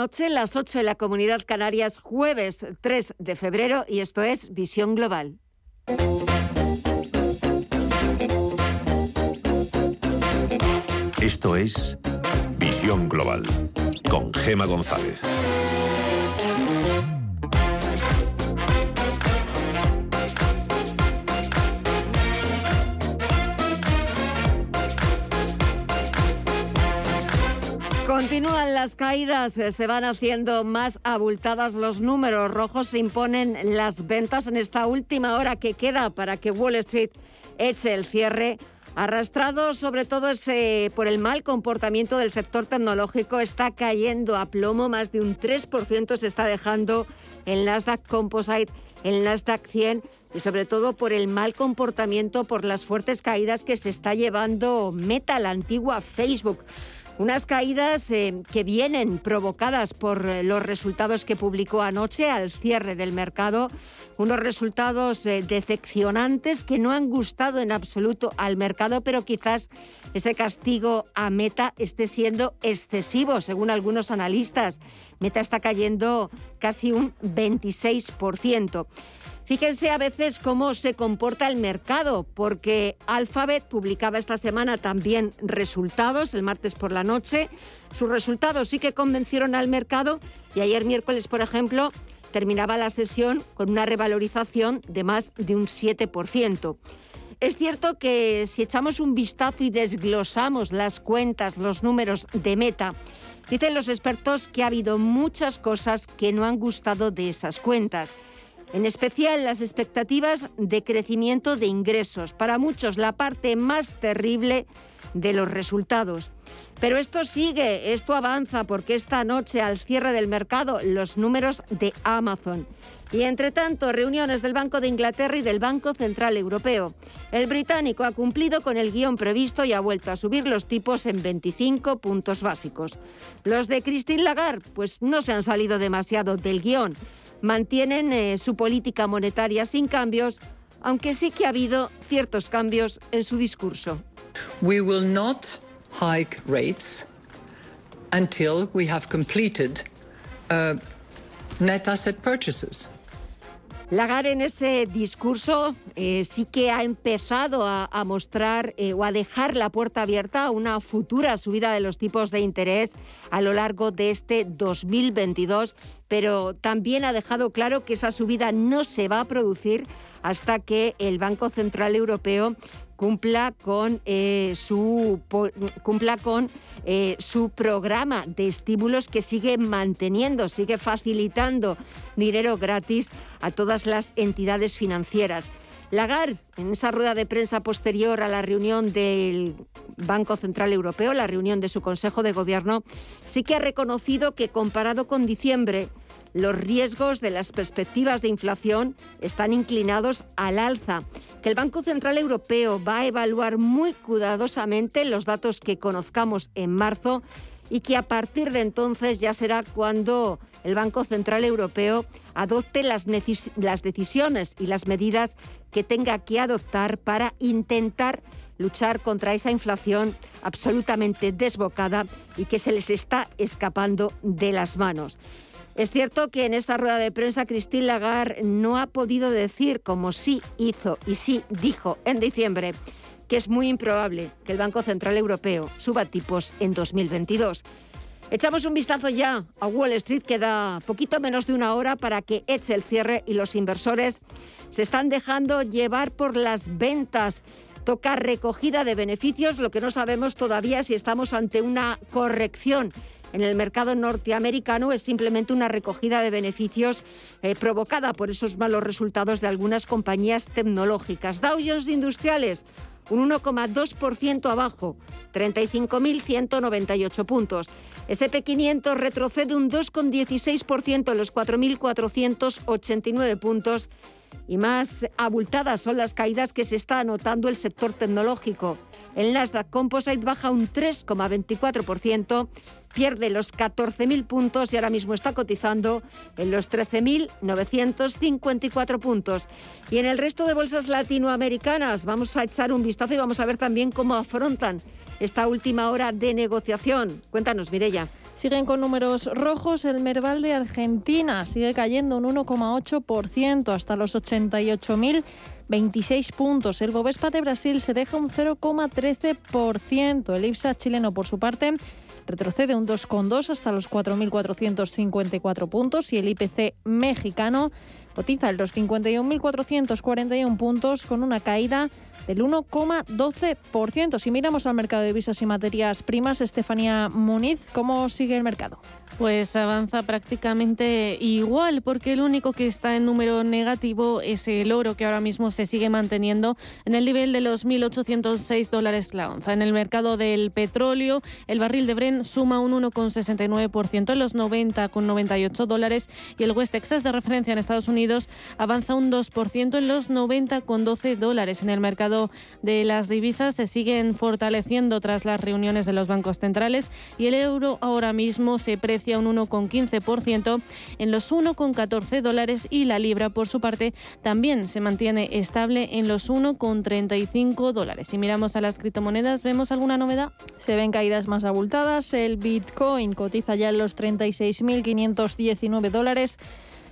Noche, las 8 en la Comunidad Canarias, jueves 3 de febrero, y esto es Visión Global. Esto es Visión Global con Gema González. Continúan las caídas, eh, se van haciendo más abultadas los números rojos, se imponen las ventas en esta última hora que queda para que Wall Street eche el cierre. Arrastrado sobre todo por el mal comportamiento del sector tecnológico, está cayendo a plomo, más de un 3% se está dejando el Nasdaq Composite, el Nasdaq 100 y sobre todo por el mal comportamiento, por las fuertes caídas que se está llevando Meta, la antigua Facebook. Unas caídas eh, que vienen provocadas por eh, los resultados que publicó anoche al cierre del mercado, unos resultados eh, decepcionantes que no han gustado en absoluto al mercado, pero quizás ese castigo a Meta esté siendo excesivo, según algunos analistas. Meta está cayendo casi un 26%. Fíjense a veces cómo se comporta el mercado, porque Alphabet publicaba esta semana también resultados, el martes por la noche. Sus resultados sí que convencieron al mercado y ayer miércoles, por ejemplo, terminaba la sesión con una revalorización de más de un 7%. Es cierto que si echamos un vistazo y desglosamos las cuentas, los números de Meta, dicen los expertos que ha habido muchas cosas que no han gustado de esas cuentas en especial las expectativas de crecimiento de ingresos, para muchos la parte más terrible de los resultados. Pero esto sigue, esto avanza porque esta noche al cierre del mercado los números de Amazon. Y entre tanto, reuniones del Banco de Inglaterra y del Banco Central Europeo. El británico ha cumplido con el guion previsto y ha vuelto a subir los tipos en 25 puntos básicos. Los de Christine Lagarde, pues no se han salido demasiado del guion mantienen eh, su política monetaria sin cambios, aunque sí que ha habido ciertos cambios en su discurso. We will not hike rates until we have completed uh, net asset purchases. Lagarde en ese discurso eh, sí que ha empezado a, mostrar eh, o a dejar la puerta abierta a una futura subida de los tipos de interés a lo largo de este 2022, pero también ha dejado claro que esa subida no se va a producir hasta que el Banco Central Europeo cumpla con eh, su cumpla con eh, su programa de estímulos que sigue manteniendo, sigue facilitando dinero gratis a todas las entidades financieras. Lagarde, en esa rueda de prensa posterior a la reunión del Banco Central Europeo, la reunión de su Consejo de Gobierno, sí que ha reconocido que comparado con diciembre, los riesgos de las perspectivas de inflación están inclinados al alza, que el Banco Central Europeo va a evaluar muy cuidadosamente los datos que conozcamos en marzo y que a partir de entonces ya será cuando el Banco Central Europeo adopte las, las decisiones y las medidas que tenga que adoptar para intentar luchar contra esa inflación absolutamente desbocada y que se les está escapando de las manos. Es cierto que en esta rueda de prensa Christine Lagarde no ha podido decir, como sí hizo y sí dijo en diciembre, que es muy improbable que el Banco Central Europeo suba tipos en 2022. Echamos un vistazo ya a Wall Street, queda poquito menos de una hora para que eche el cierre y los inversores se están dejando llevar por las ventas. Toca recogida de beneficios, lo que no sabemos todavía si estamos ante una corrección en el mercado norteamericano es simplemente una recogida de beneficios eh, provocada por esos malos resultados de algunas compañías tecnológicas. Dow Jones Industriales un 1,2% abajo, 35.198 puntos. SP500 retrocede un 2,16% en los 4.489 puntos y más abultadas son las caídas que se está anotando el sector tecnológico. El Nasdaq Composite baja un 3,24%, pierde los 14.000 puntos y ahora mismo está cotizando en los 13.954 puntos. Y en el resto de bolsas latinoamericanas vamos a echar un vistazo y vamos a ver también cómo afrontan esta última hora de negociación. Cuéntanos, Mirella. Siguen con números rojos. El Merval de Argentina sigue cayendo un 1,8% hasta los 88.026 puntos. El Bovespa de Brasil se deja un 0,13%. El IPSA chileno, por su parte, retrocede un 2,2 hasta los 4.454 puntos y el IPC mexicano cotiza en los 51.441 puntos con una caída del 1,12%. Si miramos al mercado de divisas y materias primas, Estefanía Muniz, ¿cómo sigue el mercado? Pues avanza prácticamente igual, porque el único que está en número negativo es el oro, que ahora mismo se sigue manteniendo en el nivel de los 1.806 dólares la onza. En el mercado del petróleo, el barril de Bren suma un 1,69% en los 90,98 dólares y el West Texas de referencia en Estados Unidos avanza un 2% en los 90,12 dólares. En el mercado de las divisas se siguen fortaleciendo tras las reuniones de los bancos centrales y el euro ahora mismo se precia un 1,15% en los 1,14 dólares y la libra, por su parte, también se mantiene estable en los 1,35 dólares. Si miramos a las criptomonedas, ¿vemos alguna novedad? Se ven caídas más abultadas. El Bitcoin cotiza ya en los 36.519 dólares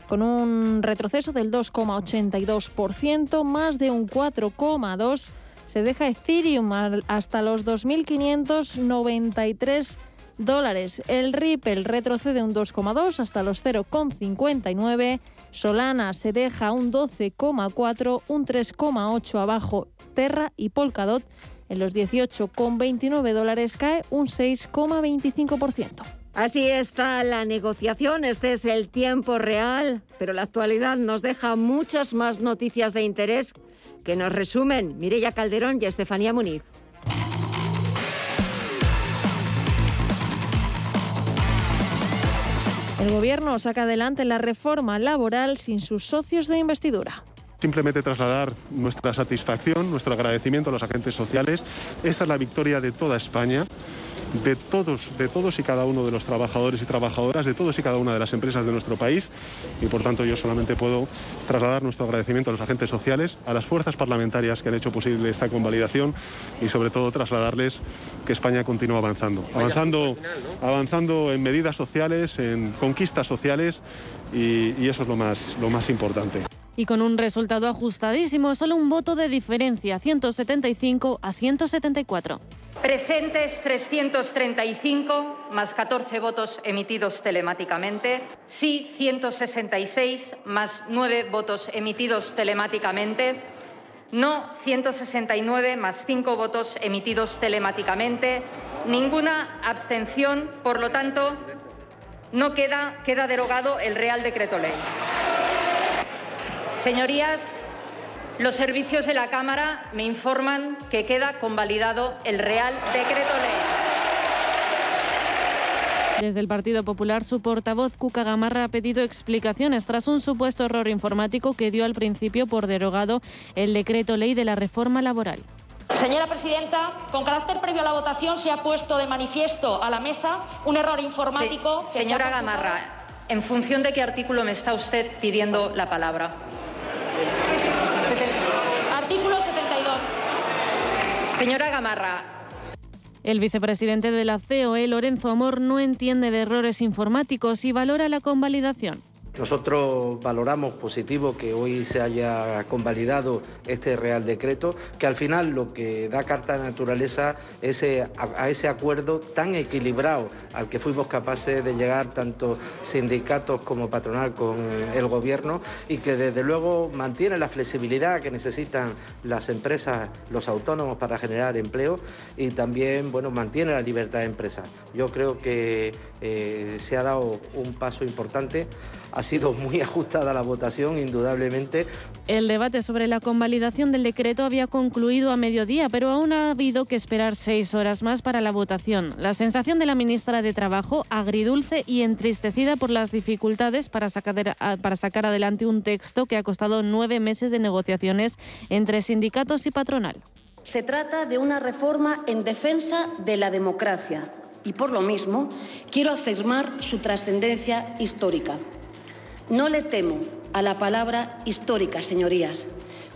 con un retroceso del 2,82%, más de un 4,2%. Se deja Ethereum hasta los 2.593 dólares. El Ripple retrocede un 2,2 hasta los 0,59. Solana se deja un 12,4, un 3,8 abajo. Terra y Polkadot en los 18,29 dólares cae un 6,25%. Así está la negociación, este es el tiempo real, pero la actualidad nos deja muchas más noticias de interés que nos resumen Mireya Calderón y Estefanía Muniz. El Gobierno saca adelante la reforma laboral sin sus socios de investidura. Simplemente trasladar nuestra satisfacción, nuestro agradecimiento a los agentes sociales. Esta es la victoria de toda España, de todos, de todos y cada uno de los trabajadores y trabajadoras, de todos y cada una de las empresas de nuestro país. Y por tanto yo solamente puedo trasladar nuestro agradecimiento a los agentes sociales, a las fuerzas parlamentarias que han hecho posible esta convalidación y sobre todo trasladarles que España continúa avanzando. Avanzando, avanzando en medidas sociales, en conquistas sociales y, y eso es lo más, lo más importante y con un resultado ajustadísimo, solo un voto de diferencia, 175 a 174. Presentes 335, más 14 votos emitidos telemáticamente. Sí, 166, más 9 votos emitidos telemáticamente. No, 169, más 5 votos emitidos telemáticamente. Ninguna abstención, por lo tanto, no queda, queda derogado el Real Decreto Ley. Señorías, los servicios de la Cámara me informan que queda convalidado el Real Decreto Ley. Desde el Partido Popular, su portavoz Cuca Gamarra ha pedido explicaciones tras un supuesto error informático que dio al principio por derogado el decreto ley de la reforma laboral. Señora presidenta, con carácter previo a la votación se ha puesto de manifiesto a la mesa un error informático. señora Gamarra, ¿en función de qué artículo me está usted pidiendo la palabra? Artículo 72. Señora Gamarra. El vicepresidente de la COE, Lorenzo Amor, no entiende de errores informáticos y valora la convalidación. Nosotros valoramos positivo que hoy se haya convalidado este Real Decreto, que al final lo que da carta de naturaleza es a, ese acuerdo tan equilibrado al que fuimos capaces de llegar tanto sindicatos como patronal con el Gobierno y que desde luego mantiene la flexibilidad que necesitan las empresas, los autónomos para generar empleo y también bueno, mantiene la libertad de empresa. Yo creo que eh, se ha dado un paso importante ha sido muy ajustada la votación, indudablemente. El debate sobre la convalidación del decreto había concluido a mediodía, pero aún ha habido que esperar seis horas más para la votación. La sensación de la ministra de Trabajo, agridulce y entristecida por las dificultades para sacar, para sacar adelante un texto que ha costado nueve meses de negociaciones entre sindicatos y patronal. Se trata de una reforma en defensa de la democracia y por lo mismo quiero afirmar su trascendencia histórica. No le temo a la palabra histórica, señorías.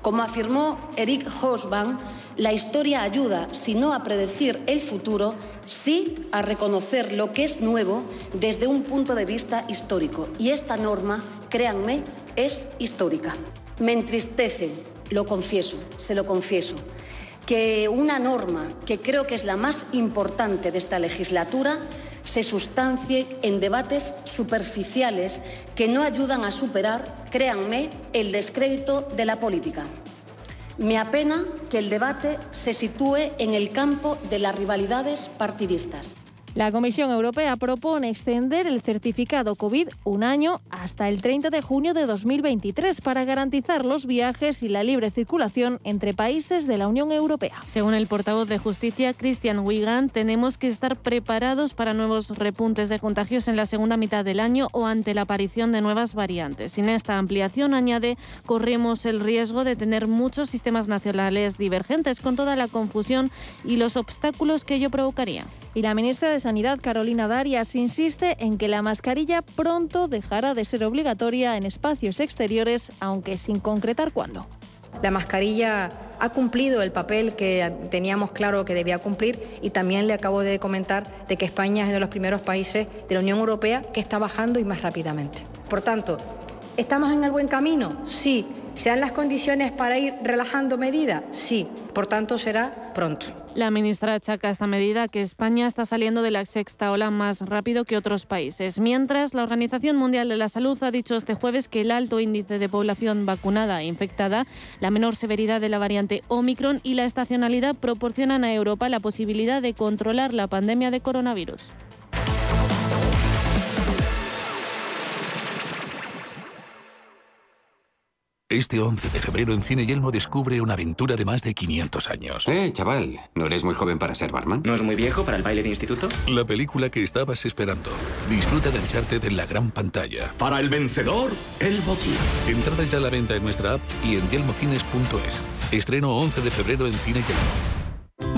Como afirmó Eric Hobsbawm, la historia ayuda, si no a predecir el futuro, sí a reconocer lo que es nuevo desde un punto de vista histórico. Y esta norma, créanme, es histórica. Me entristece, lo confieso, se lo confieso, que una norma que creo que es la más importante de esta legislatura se sustancie en debates superficiales que no ayudan a superar, créanme, el descrédito de la política. Me apena que el debate se sitúe en el campo de las rivalidades partidistas. La Comisión Europea propone extender el certificado COVID un año hasta el 30 de junio de 2023 para garantizar los viajes y la libre circulación entre países de la Unión Europea. Según el portavoz de Justicia, Christian Wigan, tenemos que estar preparados para nuevos repuntes de contagios en la segunda mitad del año o ante la aparición de nuevas variantes. Sin esta ampliación, añade, corremos el riesgo de tener muchos sistemas nacionales divergentes con toda la confusión y los obstáculos que ello provocaría. Y la ministra de Sanidad, Carolina Darias, insiste en que la mascarilla pronto dejará de ser obligatoria en espacios exteriores, aunque sin concretar cuándo. La mascarilla ha cumplido el papel que teníamos claro que debía cumplir y también le acabo de comentar de que España es uno de los primeros países de la Unión Europea que está bajando y más rápidamente. Por tanto, ¿estamos en el buen camino? Sí. ¿Se dan las condiciones para ir relajando medidas? Sí. Por tanto, será pronto. La ministra achaca esta medida que España está saliendo de la sexta ola más rápido que otros países. Mientras, la Organización Mundial de la Salud ha dicho este jueves que el alto índice de población vacunada e infectada, la menor severidad de la variante Omicron y la estacionalidad proporcionan a Europa la posibilidad de controlar la pandemia de coronavirus. Este 11 de febrero en Cine Yelmo descubre una aventura de más de 500 años. Eh, chaval, ¿no eres muy joven para ser barman? ¿No es muy viejo para el baile de instituto? La película que estabas esperando. Disfruta de Uncharted en la gran pantalla. Para el vencedor, el botín. Entradas ya a la venta en nuestra app y en yelmocines.es. Estreno 11 de febrero en Cine Yelmo.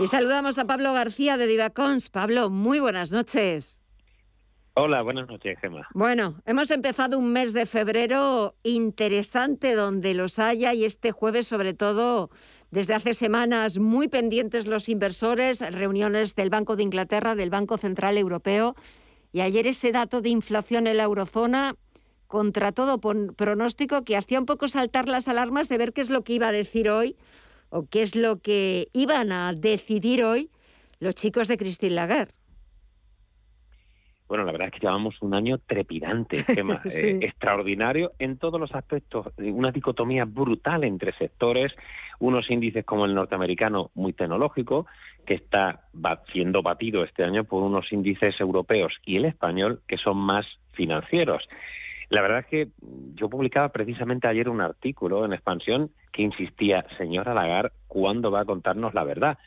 Y saludamos a Pablo García de Divacons. Pablo, muy buenas noches. Hola, buenas noches, Gemma. Bueno, hemos empezado un mes de febrero interesante donde los haya y este jueves sobre todo desde hace semanas muy pendientes los inversores, reuniones del Banco de Inglaterra, del Banco Central Europeo y ayer ese dato de inflación en la eurozona contra todo pronóstico que hacía un poco saltar las alarmas de ver qué es lo que iba a decir hoy o qué es lo que iban a decidir hoy los chicos de Christine Lagarde. Bueno, la verdad es que llevamos un año trepidante, Gemma, eh, extraordinario en todos los aspectos, una dicotomía brutal entre sectores, unos índices como el norteamericano muy tecnológico, que está siendo batido este año por unos índices europeos y el español que son más financieros. La verdad es que yo publicaba precisamente ayer un artículo en Expansión que insistía, señora Lagarde, ¿cuándo va a contarnos la verdad?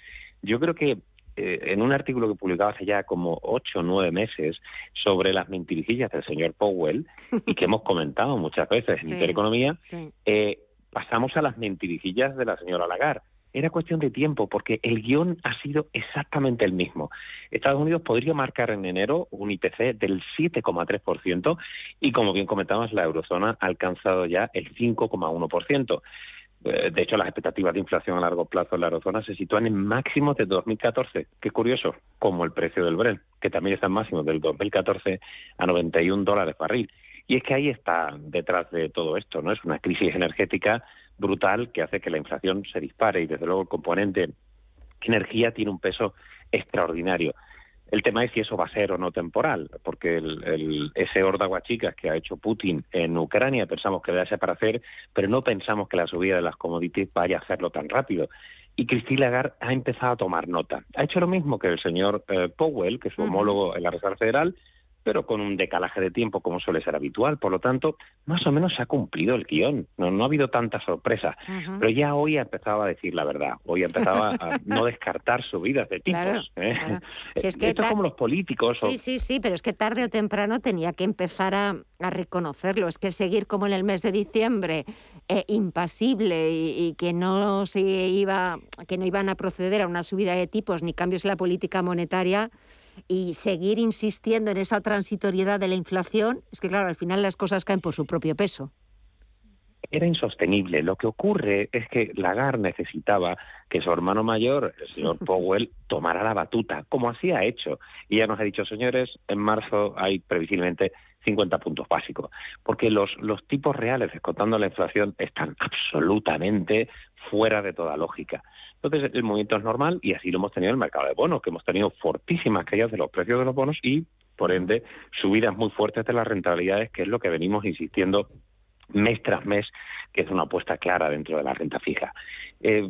Yo creo que eh, en un artículo que publicaba hace ya como ocho o nueve meses sobre las mentirijillas del señor Powell y que hemos comentado muchas veces en Intereconomía, eh, pasamos a las mentirijillas de la señora Lagarde era cuestión de tiempo porque el guion ha sido exactamente el mismo. Estados Unidos podría marcar en enero un IPC del 7,3% y, como bien comentamos, la eurozona ha alcanzado ya el 5,1%. Eh, de hecho, las expectativas de inflación a largo plazo en la eurozona se sitúan en máximos de 2014. Qué curioso, como el precio del Brent, que también está en máximos del 2014 a 91 dólares barril. Y es que ahí está detrás de todo esto, ¿no? Es una crisis energética brutal que hace que la inflación se dispare y desde luego el componente energía tiene un peso extraordinario. El tema es si eso va a ser o no temporal, porque el, ese horda que ha hecho Putin en Ucrania pensamos que debe ser para hacer, pero no pensamos que la subida de las commodities vaya a hacerlo tan rápido. y Christine Lagarde ha empezado a tomar nota. Ha hecho lo mismo que el señor eh, Powell, que es su homólogo en la Reserva Federal, pero con un decalaje de tiempo como suele ser habitual. Por lo tanto, más o menos se ha cumplido el guion. No, no ha habido tanta sorpresa. Pero ya hoy ha empezado a decir la verdad. Hoy ha empezado a no descartar subidas de tipos. ¿eh? es que Esto es como los políticos. Sí, sí, sí, pero es que tarde o temprano tenía que empezar a, reconocerlo. Es que seguir como en el mes de diciembre, eh, impasible y, y, que no se iba, que no iban a proceder a una subida de tipos ni cambios en la política monetaria y seguir insistiendo en esa transitoriedad de la inflación, es que claro, al final las cosas caen por su propio peso. Era insostenible. Lo que ocurre es que Lagarde necesitaba que su hermano mayor, el señor Powell, tomara la batuta, como así ha hecho. Y ya nos ha dicho, señores, en marzo hay previsiblemente 50 puntos básicos, porque los, los tipos reales, descontando la inflación, están absolutamente fuera de toda lógica. Entonces, el movimiento es normal y así lo hemos tenido en el mercado de bonos, que hemos tenido fortísimas caídas de los precios de los bonos y, por ende, subidas muy fuertes de las rentabilidades, que es lo que venimos insistiendo mes tras mes, que es una apuesta clara dentro de la renta fija. Eh,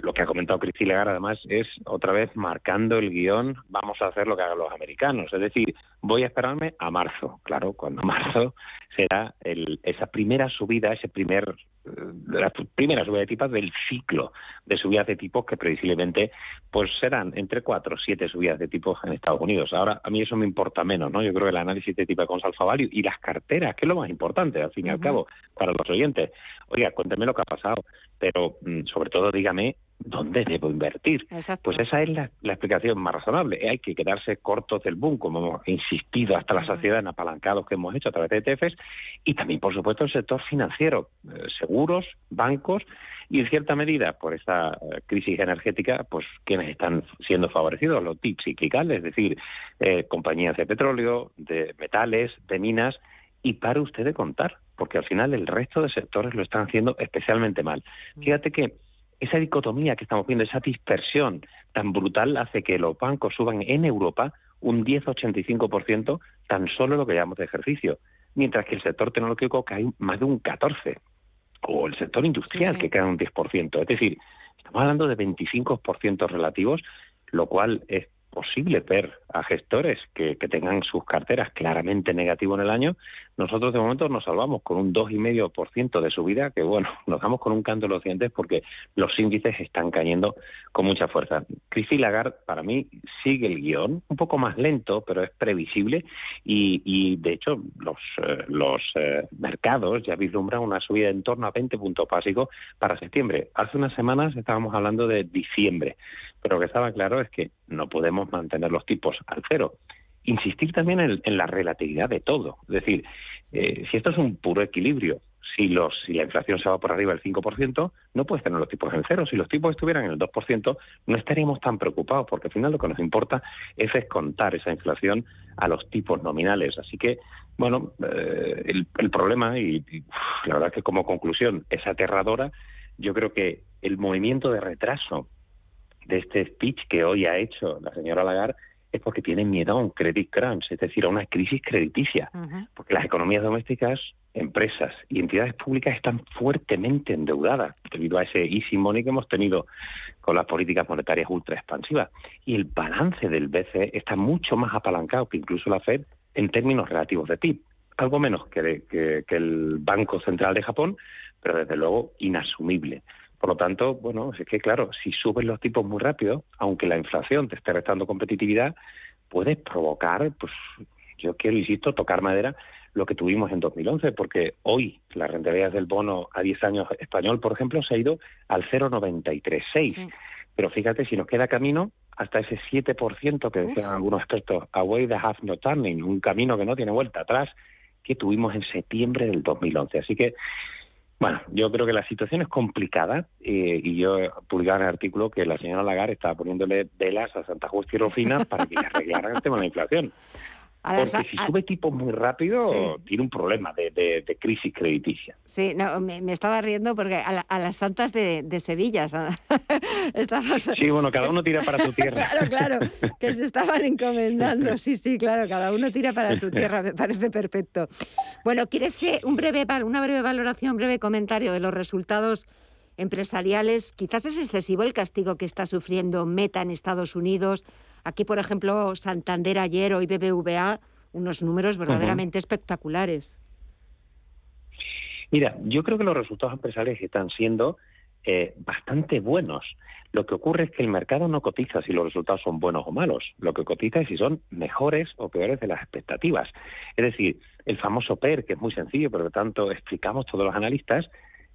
lo que ha comentado Cristi Legar, además, es otra vez marcando el guion, vamos a hacer lo que hagan los americanos. Es decir, voy a esperarme a marzo. Claro, cuando marzo será el, esa primera subida, ese primer eh, la primera subida de tipos del ciclo de subidas de tipos que previsiblemente pues serán entre cuatro o siete subidas de tipos en Estados Unidos. Ahora, a mí eso me importa menos, ¿no? Yo creo que el análisis de tipo con Alpha Value y las carteras, que es lo más importante, al fin y al cabo, para los oyentes. Oiga, cuénteme lo que ha pasado, pero mm, sobre todo dígame dónde debo invertir. Pues esa es la, explicación más razonable. Hay que quedarse cortos del boom, como hemos insistido hasta la saciedad en apalancados que hemos hecho a través de ETFs, y también, por supuesto, el sector financiero, eh, seguros, bancos, y en cierta medida, por esta eh, crisis energética, pues quienes están siendo favorecidos, los tips ciclicales, es decir, eh, compañías de petróleo, de metales, de minas, y para usted de contar, porque al final el resto de sectores lo están haciendo especialmente mal. Fíjate que esa dicotomía que estamos viendo, esa dispersión tan brutal hace que los bancos suban en Europa un 10-85% tan solo lo que llamamos de ejercicio, mientras que el sector tecnológico cae más de un 14%, o el sector industrial que cae un 10%. Es decir, estamos hablando de 25% relativos, lo cual es posible ver a gestores que, tengan sus carteras claramente negativo en el año, nosotros de momento nos salvamos con un 2,5% de subida, que bueno, nos damos con un canto en los dientes porque los índices están cayendo con mucha fuerza. Christine Lagarde, para mí, sigue el guion, un poco más lento, pero es previsible y, de hecho los, eh, los eh, mercados ya vislumbran una subida en torno a 20 puntos básicos para septiembre. Hace unas semanas estábamos hablando de diciembre, pero lo que estaba claro es que no podemos mantener los tipos al cero. Insistir también en, la relatividad de todo. Es decir, eh, si esto es un puro equilibrio, si, los, si la inflación se va por arriba del 5%, no puedes tener los tipos en cero. Si los tipos estuvieran en el 2%, no estaríamos tan preocupados, porque al final lo que nos importa es descontar esa inflación a los tipos nominales. Así que, bueno, eh, el, problema, y, la verdad que como conclusión es aterradora, yo creo que el movimiento de retraso de este speech que hoy ha hecho la señora Lagarde es porque tiene miedo a un credit crunch, es decir, a una crisis crediticia, porque las economías domésticas, empresas y entidades públicas están fuertemente endeudadas debido a ese easy money que hemos tenido con las políticas monetarias ultra expansivas. Y el balance del BCE está mucho más apalancado que incluso la Fed en términos relativos de PIB, algo menos que, que el Banco Central de Japón, pero desde luego inasumible. Por lo tanto, bueno, es que claro, si suben los tipos muy rápido, aunque la inflación te esté restando competitividad, puede provocar, pues yo quiero, insisto, tocar madera lo que tuvimos en 2011, porque hoy la rentabilidad del bono a 10 años español, por ejemplo, se ha ido al 0,936. Pero fíjate, si nos queda camino hasta ese 7% que decían algunos expertos, away the have no turning, un camino que no tiene vuelta atrás, que tuvimos en septiembre del 2011. Así que bueno, yo creo que la situación es complicada eh, y yo publicaba en el artículo que la señora Lagarde estaba poniéndole velas a Santa Justa y Rufina para que arreglaran el tema de la inflación. Porque si sube tipo muy rápido, tiene un problema de, crisis crediticia. Sí, no, me, estaba riendo porque a, las santas de, Sevilla. Sí, bueno, cada uno tira para su tierra. claro, claro, que se estaban encomendando. Sí, sí, claro, cada uno tira para su tierra, me parece perfecto. Bueno, ¿quieres un breve, una breve valoración, un breve comentario de los resultados empresariales. Quizás es excesivo el castigo que está sufriendo Meta en Estados Unidos. Aquí, por ejemplo, Santander ayer, hoy BBVA, unos números verdaderamente espectaculares. Mira, yo creo que los resultados empresariales están siendo eh, bastante buenos. Lo que ocurre es que el mercado no cotiza si los resultados son buenos o malos. Lo que cotiza es si son mejores o peores de las expectativas. Es decir, el famoso PER, que es muy sencillo, pero tanto explicamos todos los analistas,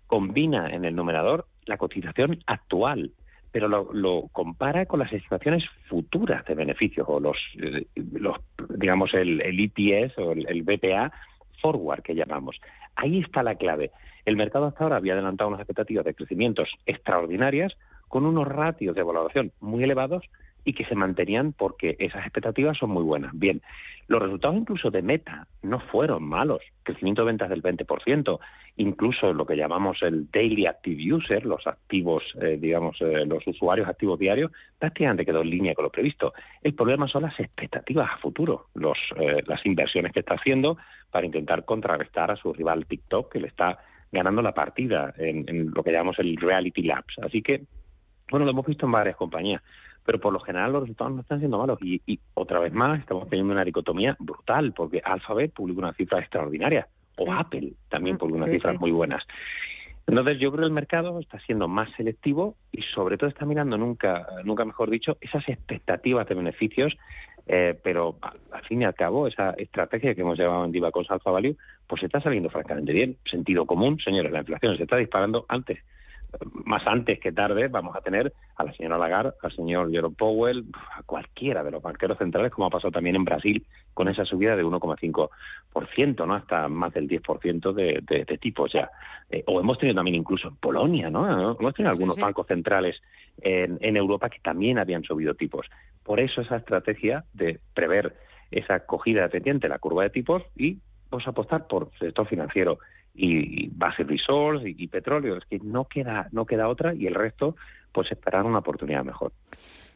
combina en el numerador la cotización actual, pero lo, compara con las estimaciones futuras de beneficios o los, eh, los digamos, el, el EPS o el, el BPA forward que llamamos. Ahí está la clave. El mercado hasta ahora había adelantado unas expectativas de crecimientos extraordinarias con unos ratios de valoración muy elevados y que se mantenían porque esas expectativas son muy buenas. Bien, los resultados incluso de Meta no fueron malos, crecimiento de ventas del 20%, incluso lo que llamamos el Daily Active User, los activos, eh, digamos, eh, los usuarios activos diarios, prácticamente quedó en línea con lo previsto. El problema son las expectativas a futuro, los, eh, las inversiones que está haciendo para intentar contrarrestar a su rival TikTok, que le está ganando la partida en, en lo que llamamos el Reality Labs. Así que bueno, lo hemos visto en varias compañías, pero por lo general los resultados no están siendo malos. Y, otra vez más, estamos teniendo una dicotomía brutal, porque Alphabet publica una cifra extraordinaria, o Apple también mm, publica unas cifras muy buenas. Entonces yo creo que el mercado está siendo más selectivo y sobre todo está mirando nunca, nunca mejor dicho, esas expectativas de beneficios, eh, pero al, fin y al cabo esa estrategia que hemos llevado en Diva con Alpha Value, pues está saliendo francamente bien. Sentido común, señores, la inflación se está disparando antes más antes que tarde vamos a tener a la señora Lagarde, al señor Jerome Powell, a cualquiera de los banqueros centrales, como ha pasado también en Brasil con esa subida de 1,5%, ¿no? Hasta más del 10% de, de, de tipo. ya. Eh, o hemos tenido también incluso en Polonia, ¿no? Hemos tenido algunos bancos centrales en, en Europa que también habían subido tipos. Por eso esa estrategia de prever esa acogida pendiente, la curva de tipos, y pues apostar por sector financiero y base resource y, petróleo. Es que no queda, no queda otra y el resto, pues esperar una oportunidad mejor.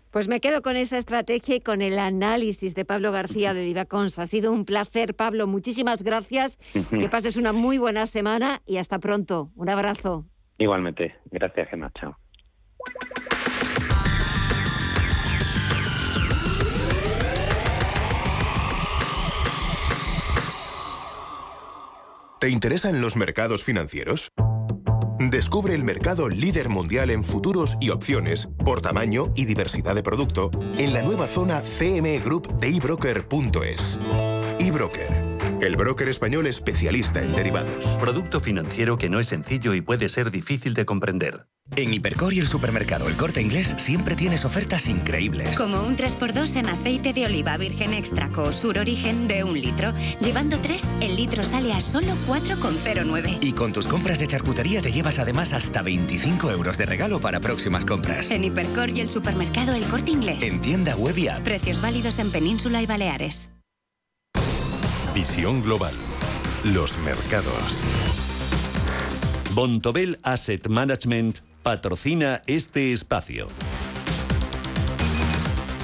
Pues me quedo con esa estrategia y con el análisis de Pablo García de Divacons. Ha sido un placer, Pablo. Muchísimas gracias. Que pases una muy buena semana y hasta pronto. Un abrazo. Igualmente. Gracias, Gemma. Chao. ¿Te interesan los mercados financieros? Descubre el mercado líder mundial en futuros y opciones por tamaño y diversidad de producto en la nueva zona CME Group de ebroker.es. eBroker el broker español especialista en derivados. Producto financiero que no es sencillo y puede ser difícil de comprender. En Hipercor y el supermercado El Corte Inglés siempre tienes ofertas increíbles. Como un 3x2 en aceite de oliva virgen extra Sur Origen de un litro. Llevando 3, el litro sale a solo 4,09. Y con tus compras de charcutería te llevas además hasta 25 euros de regalo para próximas compras. En Hipercor y el supermercado El Corte Inglés. En tienda web y app. Precios válidos en Península y Baleares. Visión global. Los mercados. Bontobel Asset Management patrocina este espacio.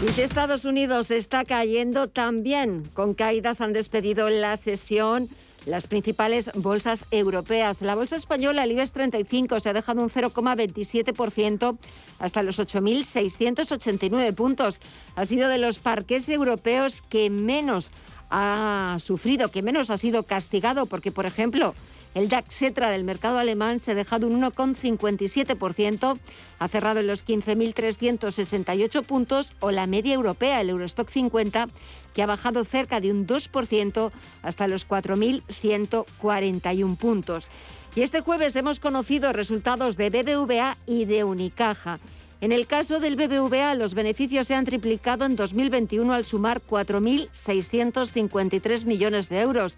Y si Estados Unidos está cayendo también, con caídas han despedido la sesión las principales bolsas europeas. La bolsa española, el IBEX 35, se ha dejado un 0,27% hasta los 8.689 puntos. Ha sido de los parques europeos que menos ha sufrido, que menos ha sido castigado, porque, por ejemplo, el DAX Setra del mercado alemán se ha dejado un 1,57%, ha cerrado en los 15.368 puntos, o la media europea, el Eurostock 50, que ha bajado cerca de un 2% hasta los 4.141 puntos. Y este jueves hemos conocido resultados de BBVA y de Unicaja. En el caso del BBVA, los beneficios se han triplicado en 2021 al sumar 4.653 millones de euros.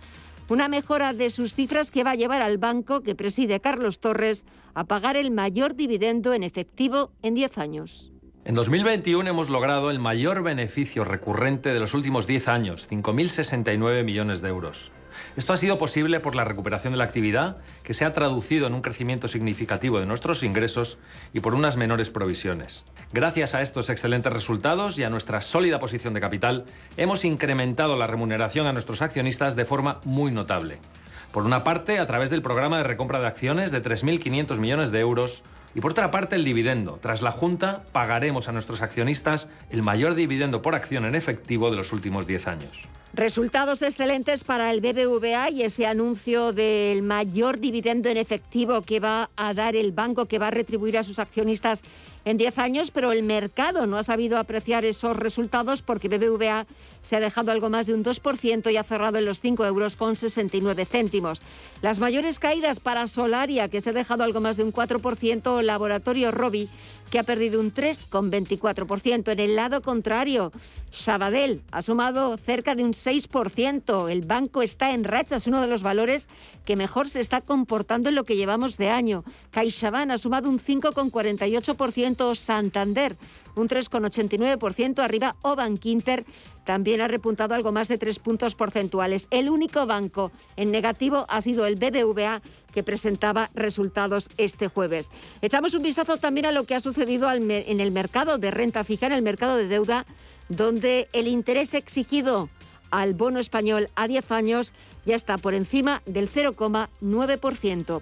Una mejora de sus cifras que va a llevar al banco que preside Carlos Torres a pagar el mayor dividendo en efectivo en 10 años. En 2021 hemos logrado el mayor beneficio recurrente de los últimos 10 años, 5.069 millones de euros. Esto ha sido posible por la recuperación de la actividad, que se ha traducido en un crecimiento significativo de nuestros ingresos y por unas menores provisiones. Gracias a estos excelentes resultados y a nuestra sólida posición de capital, hemos incrementado la remuneración a nuestros accionistas de forma muy notable. Por una parte, a través del programa de recompra de acciones de 3.500 millones de euros, Y por otra parte, el dividendo. Tras la Junta, pagaremos a nuestros accionistas el mayor dividendo por acción en efectivo de los últimos 10 años. Resultados excelentes para el BBVA y ese anuncio del mayor dividendo en efectivo que va a dar el banco, que va a retribuir a sus accionistas en 10 años, pero el mercado no ha sabido apreciar esos resultados porque BBVA se ha dejado algo más de un 2% y ha cerrado en los 5 euros con 69 céntimos. Las mayores caídas para Solaria, que se ha dejado algo más de un 4%, Laboratorio Robi, que ha perdido un 3,24%. En el lado contrario, Sabadell ha sumado cerca de un 6%. El banco está en racha, es uno de los valores que mejor se está comportando en lo que llevamos de año. CaixaBank ha sumado un 5,48%, Santander un 3,89% arriba o Bankinter también ha repuntado algo más de tres puntos porcentuales. El único banco en negativo ha sido el BBVA que presentaba resultados este jueves. Echamos un vistazo también a lo que ha sucedido en el mercado de renta fija, en el mercado de deuda, donde el interés exigido al bono español a 10 años ya está por encima del 0,9%.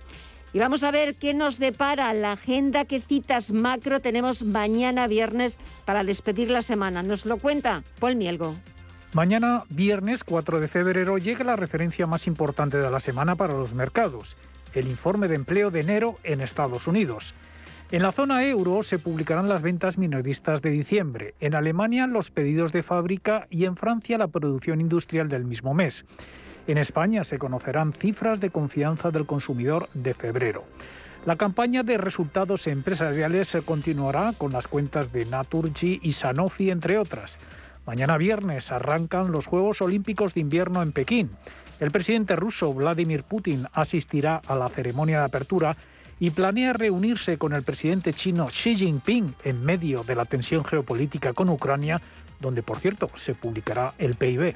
Y vamos a ver qué nos depara la agenda que citas macro tenemos mañana viernes para despedir la semana. Nos lo cuenta Paul Mielgo. Mañana, viernes 4 de febrero, llega la referencia más importante de la semana para los mercados, el informe de empleo de enero en Estados Unidos. En la zona euro se publicarán las ventas minoristas de diciembre, en Alemania los pedidos de fábrica y en Francia la producción industrial del mismo mes. En España se conocerán cifras de confianza del consumidor de febrero. La campaña de resultados empresariales se continuará con las cuentas de Naturgy y Sanofi, entre otras. Mañana viernes arrancan los Juegos Olímpicos de Invierno en Pekín. El presidente ruso Vladimir Putin asistirá a la ceremonia de apertura y planea reunirse con el presidente chino Xi Jinping en medio de la tensión geopolítica con Ucrania, donde por cierto se publicará el PIB.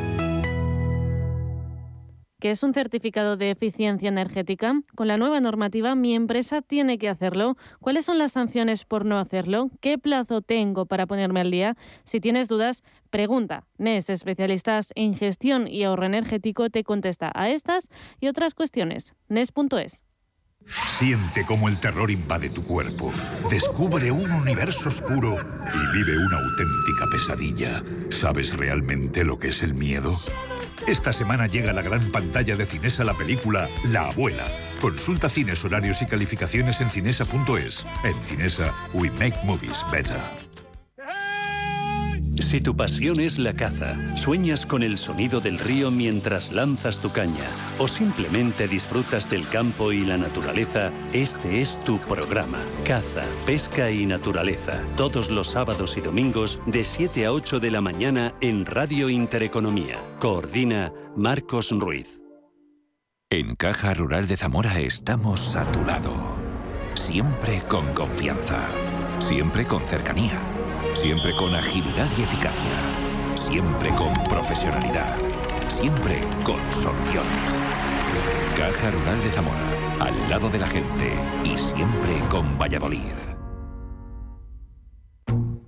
¿Qué es un certificado de eficiencia energética? Con la nueva normativa, mi empresa tiene que hacerlo. ¿Cuáles son las sanciones por no hacerlo? ¿Qué plazo tengo para ponerme al día? Si tienes dudas, pregunta. NES, especialistas en gestión y ahorro energético, te contesta a estas y otras cuestiones. NES.es. Siente cómo el terror invade tu cuerpo. Descubre un universo oscuro y vive una auténtica pesadilla. ¿Sabes realmente lo que es el miedo? Esta semana llega a la gran pantalla de Cinesa la película La Abuela. Consulta cines, horarios y calificaciones en cinesa.es. En Cinesa, we make movies better. Si tu pasión es la caza, sueñas con el sonido del río mientras lanzas tu caña o simplemente disfrutas del campo y la naturaleza, este es tu programa. Caza, pesca y naturaleza. Todos los sábados y domingos de 7 a 8 de la mañana en Radio Intereconomía. Coordina Marcos Ruiz. En Caja Rural de Zamora estamos a tu lado. Siempre con confianza. Siempre con cercanía Siempre con agilidad y eficacia. Siempre con profesionalidad. Siempre con soluciones. Caja Rural de Zamora. Al lado de la gente. Y siempre con Valladolid.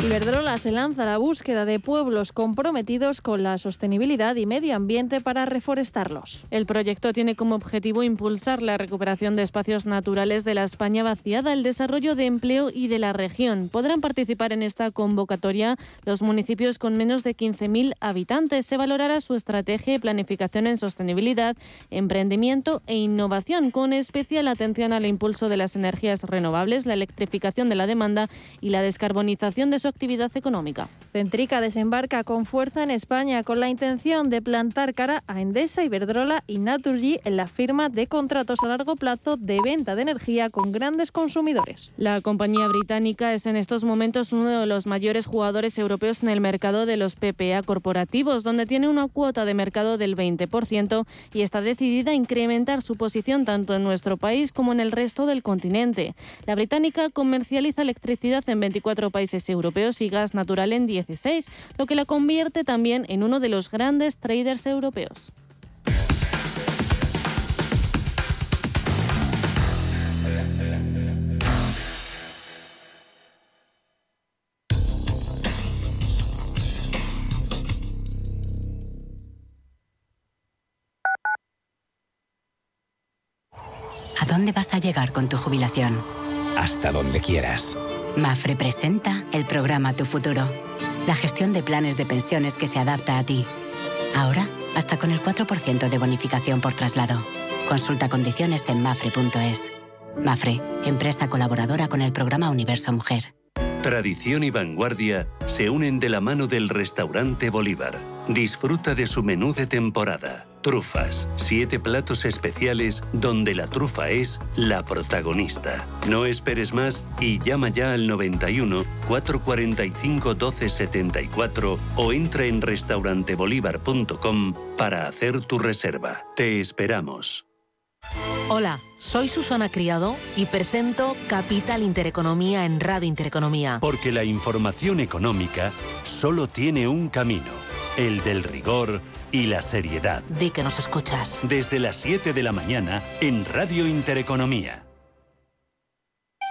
Iberdrola se lanza a la búsqueda de pueblos comprometidos con la sostenibilidad y medio ambiente para reforestarlos. El proyecto tiene como objetivo impulsar la recuperación de espacios naturales de la España vaciada, el desarrollo de empleo y de la región. Podrán participar en esta convocatoria los municipios con menos de 15.000 habitantes. Se valorará su estrategia y planificación en sostenibilidad, emprendimiento e innovación, con especial atención al impulso de las energías renovables, la electrificación de la demanda y la descarbonización de su actividad económica. Centrica desembarca con fuerza en España con la intención de plantar cara a Endesa, Iberdrola y Naturgy en la firma de contratos a largo plazo de venta de energía con grandes consumidores. La compañía británica es en estos momentos uno de los mayores jugadores europeos en el mercado de los PPA corporativos, donde tiene una cuota de mercado del 20% y está decidida a incrementar su posición tanto en nuestro país como en el resto del continente. La británica comercializa electricidad en 24 países europeos y gas natural en 16, lo que la convierte también en uno de los grandes traders europeos. ¿A dónde vas a llegar con tu jubilación? Hasta donde quieras Mafre presenta el programa Tu Futuro, la gestión de planes de pensiones que se adapta a ti. Ahora, hasta con el 4% de bonificación por traslado. Consulta condiciones en mafre.es. Mafre, empresa colaboradora con el programa Universo Mujer. Tradición y vanguardia se unen de la mano del restaurante Bolívar. Disfruta de su menú de temporada. Trufas, siete platos especiales donde la trufa es la protagonista. No esperes más y llama ya al 91 445 1274 o entra en restaurantebolívar.com para hacer tu reserva. Te esperamos. Hola, soy Susana Criado y presento Capital Intereconomía en Radio Intereconomía. Porque la información económica solo tiene un camino, el del rigor y la seriedad. Di que nos escuchas. Desde las 7 de la mañana en Radio Intereconomía.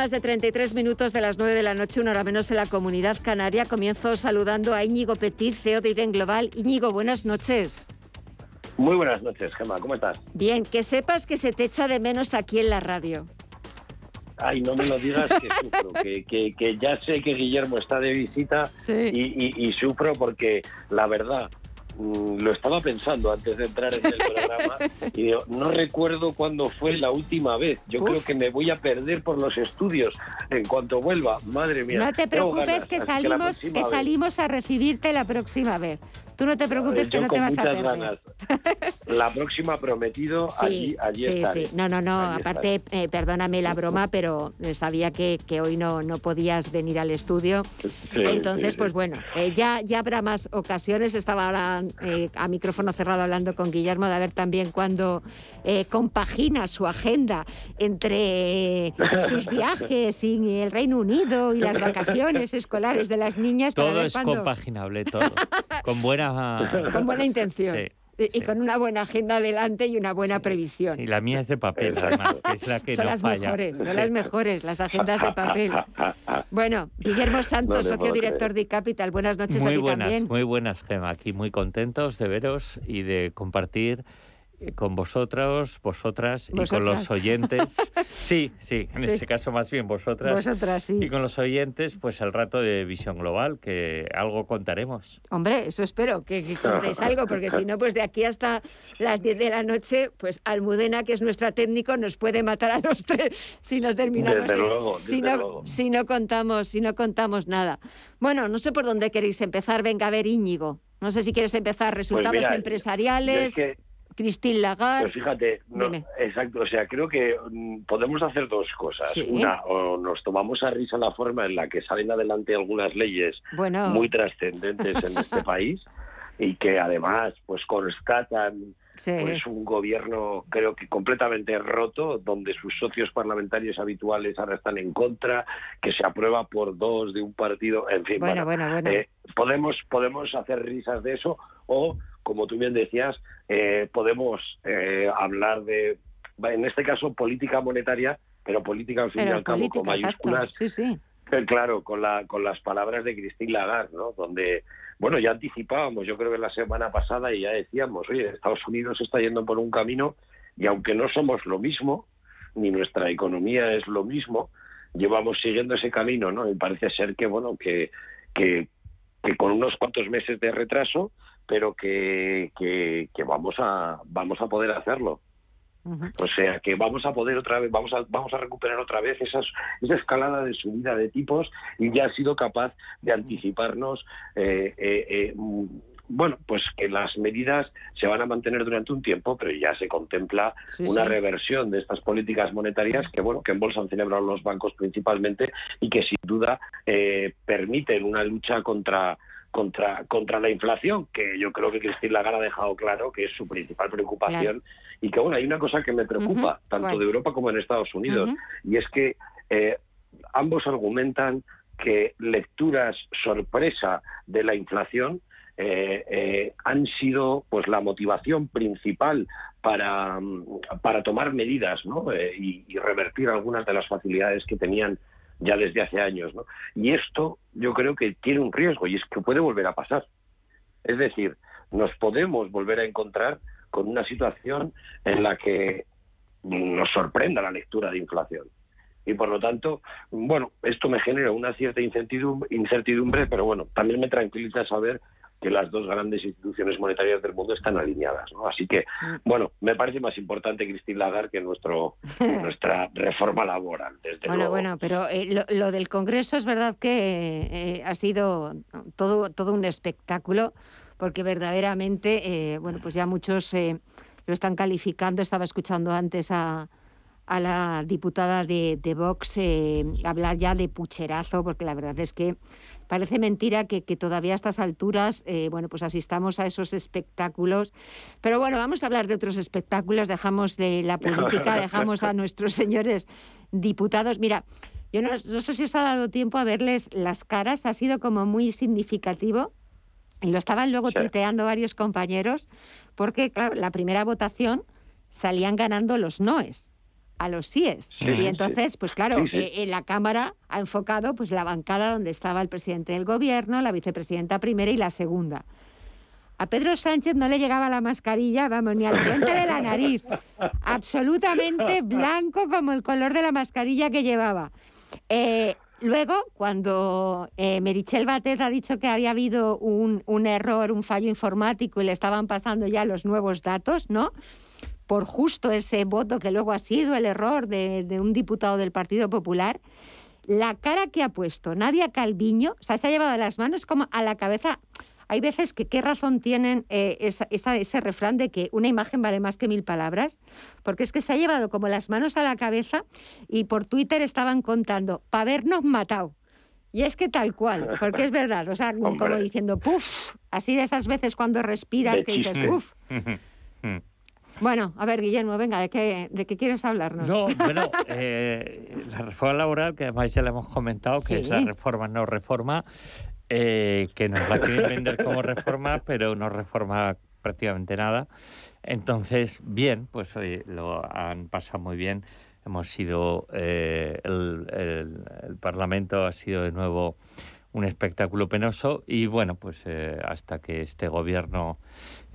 Más de 33 minutos de las 9 de la noche, una hora menos en la comunidad canaria. Comienzo saludando a Íñigo Petit, CEO de IDEN Global. Íñigo, buenas noches. Muy buenas noches, Gemma, ¿cómo estás? Bien, que sepas que se te echa de menos aquí en la radio. Ay, no me lo digas que sufro, que, que, que ya sé que Guillermo está de visita Sí. y, y- y sufro porque la verdad lo estaba pensando antes de entrar en el programa y digo, no recuerdo cuándo fue la última vez. Yo creo que me voy a perder por los estudios en cuanto vuelva. Madre mía. No te preocupes ganas, que salimos, que salimos a recibirte la próxima vez. Tú no te preocupes que Yo no te vas a perder. ganas. La próxima prometido, allí, allí sí, estaré. sí. No, no, no. Allí Aparte, eh, perdóname la broma, pero eh, sabía que, que hoy no, no podías venir al estudio. Sí, Entonces, sí, sí. pues bueno, eh, ya, ya habrá más ocasiones. Estaba ahora eh, a micrófono cerrado hablando con Guillermo de ver también cuando eh, compagina su agenda entre eh, sus viajes y el Reino Unido y las vacaciones escolares de las niñas. para Todo ver es compaginable, todo. Con buena... con buena intención. Sí, Y- y con una buena agenda adelante y una buena previsión. Y la mía es de papel, además, que es la que son no las falla. mejores, son Sí. las mejores, las agendas de papel. Bueno, Guillermo Santos, No socio director de Capital, buenas noches a Muy ti buenas, también. muy buenas, Gema. Aquí muy contentos de veros y de compartir con vosotros, vosotras y con Vosotras. los oyentes. Sí, sí, en Sí. este caso más bien vosotras. Vosotras, sí. Y con los oyentes, pues el rato de Visión Global, que algo contaremos. Hombre, eso espero, que, que contéis algo, porque si no, pues de aquí hasta las 10 de la noche, pues Almudena, que es nuestra técnico, nos puede matar a los tres si no terminamos. Desde de- luego, si, no, luego. si no contamos, si no contamos nada. Bueno, no sé por dónde queréis empezar. Venga, a ver, Íñigo. No sé si quieres empezar resultados Pues mira, empresariales. yo es que- Christine Lagarde. Pues fíjate, no, exacto, o sea, creo que mm, podemos hacer dos cosas. Sí. Una, o nos tomamos a risa la forma en la que salen adelante algunas leyes Bueno. muy trascendentes en este país y que además pues constatan Sí. pues un gobierno creo que completamente roto donde sus socios parlamentarios habituales ahora están en contra que se aprueba por dos de un partido en fin Bueno, bueno, bueno. eh, podemos podemos hacer risas de eso o como tú bien decías eh, podemos eh, hablar de en este caso política monetaria pero política al fin y al cabo con mayúsculas Sí, sí. eh, Claro, con, la, con las palabras de Christine Lagarde, ¿no? Donde, bueno, ya anticipábamos, yo creo que la semana pasada y ya decíamos, oye, Estados Unidos está yendo por un camino y aunque no somos lo mismo, ni nuestra economía es lo mismo, llevamos siguiendo ese camino, ¿no? Y parece ser que, bueno, que, que, que con unos cuantos meses de retraso, pero que, que, que vamos a vamos a poder hacerlo. O sea que vamos a poder otra vez, vamos a, vamos a recuperar otra vez esas, esa escalada de subida de tipos y ya ha sido capaz de anticiparnos, eh, eh, eh, mm, bueno, pues que las medidas se van a mantener durante un tiempo, pero ya se contempla Sí, una sí. reversión de estas políticas monetarias que, bueno, que en bolsa han celebrado los bancos principalmente y que sin duda eh, permiten una lucha contra contra contra la inflación, que yo creo que Christine Lagarde ha dejado claro que es su principal preocupación. Y que bueno, hay una cosa que me preocupa tanto de Europa como en Estados Unidos y es que eh, ambos argumentan que lecturas sorpresa de la inflación eh, eh, han sido pues la motivación principal para, mm, para tomar medidas ¿no? Eh, y, y revertir algunas de las facilidades que tenían ya desde hace años. ¿no? Y esto yo creo que tiene un riesgo y es que puede volver a pasar. Es decir, nos podemos volver a encontrar con una situación en la que nos sorprenda la lectura de inflación. Y por lo tanto, bueno, esto me genera una cierta incertidumbre, pero bueno, también me tranquiliza saber que las dos grandes instituciones monetarias del mundo están alineadas. ¿no? Así que, bueno, me parece más importante Christine Lagarde que nuestro, nuestra reforma laboral, desde Bueno, luego. bueno, pero eh, lo, lo del Congreso es verdad que eh, ha sido todo, todo un espectáculo, porque verdaderamente, eh, bueno, pues ya muchos eh, lo están calificando. Estaba escuchando antes a, a la diputada de, de Vox eh, hablar ya de pucherazo, porque la verdad es que parece mentira que, que todavía a estas alturas, eh, bueno, pues asistamos a esos espectáculos. Pero bueno, vamos a hablar de otros espectáculos, dejamos de la política, dejamos a nuestros señores diputados. Mira, yo no, no sé si os ha dado tiempo a verles las caras, ha sido como muy significativo. Y lo estaban luego tuiteando varios compañeros, porque, claro, la primera votación salían ganando los noes a los síes. Sí, y sí. entonces, pues claro, sí. eh, en la Cámara ha enfocado pues la bancada donde estaba el presidente del gobierno, la vicepresidenta primera y la segunda. A Pedro Sánchez no le llegaba la mascarilla, vamos, ni al puente de la nariz. Absolutamente blanco como el color de la mascarilla que llevaba. Eh, luego, cuando eh, Merichel Batet ha dicho que había habido un, un error, un fallo informático y le estaban pasando ya los nuevos datos, ¿no? Por justo ese voto que luego ha sido el error de, de un diputado del Partido Popular, la cara que ha puesto Nadia Calviño, o sea, se ha llevado las manos como a la cabeza. hay veces que qué razón tienen eh, esa, ese refrán de que una imagen vale más que mil palabras, porque es que se ha llevado como las manos a la cabeza y por Twitter estaban contando, para habernos matado. Y es que tal cual, porque es verdad, o sea, como diciendo, puf, así de esas veces cuando respiras que dices, puf. Bueno, a ver, Guillermo, venga, ¿de qué, de qué quieres hablarnos? No, bueno, eh, la reforma laboral, que además ya le hemos comentado, que es la reforma no reforma, eh, que nos la quieren vender como reforma, pero no reforma prácticamente nada. Entonces, bien, pues lo han pasado muy bien. Hemos sido, eh, el, el, Parlamento ha sido de nuevo un espectáculo penoso y bueno, pues hasta que este gobierno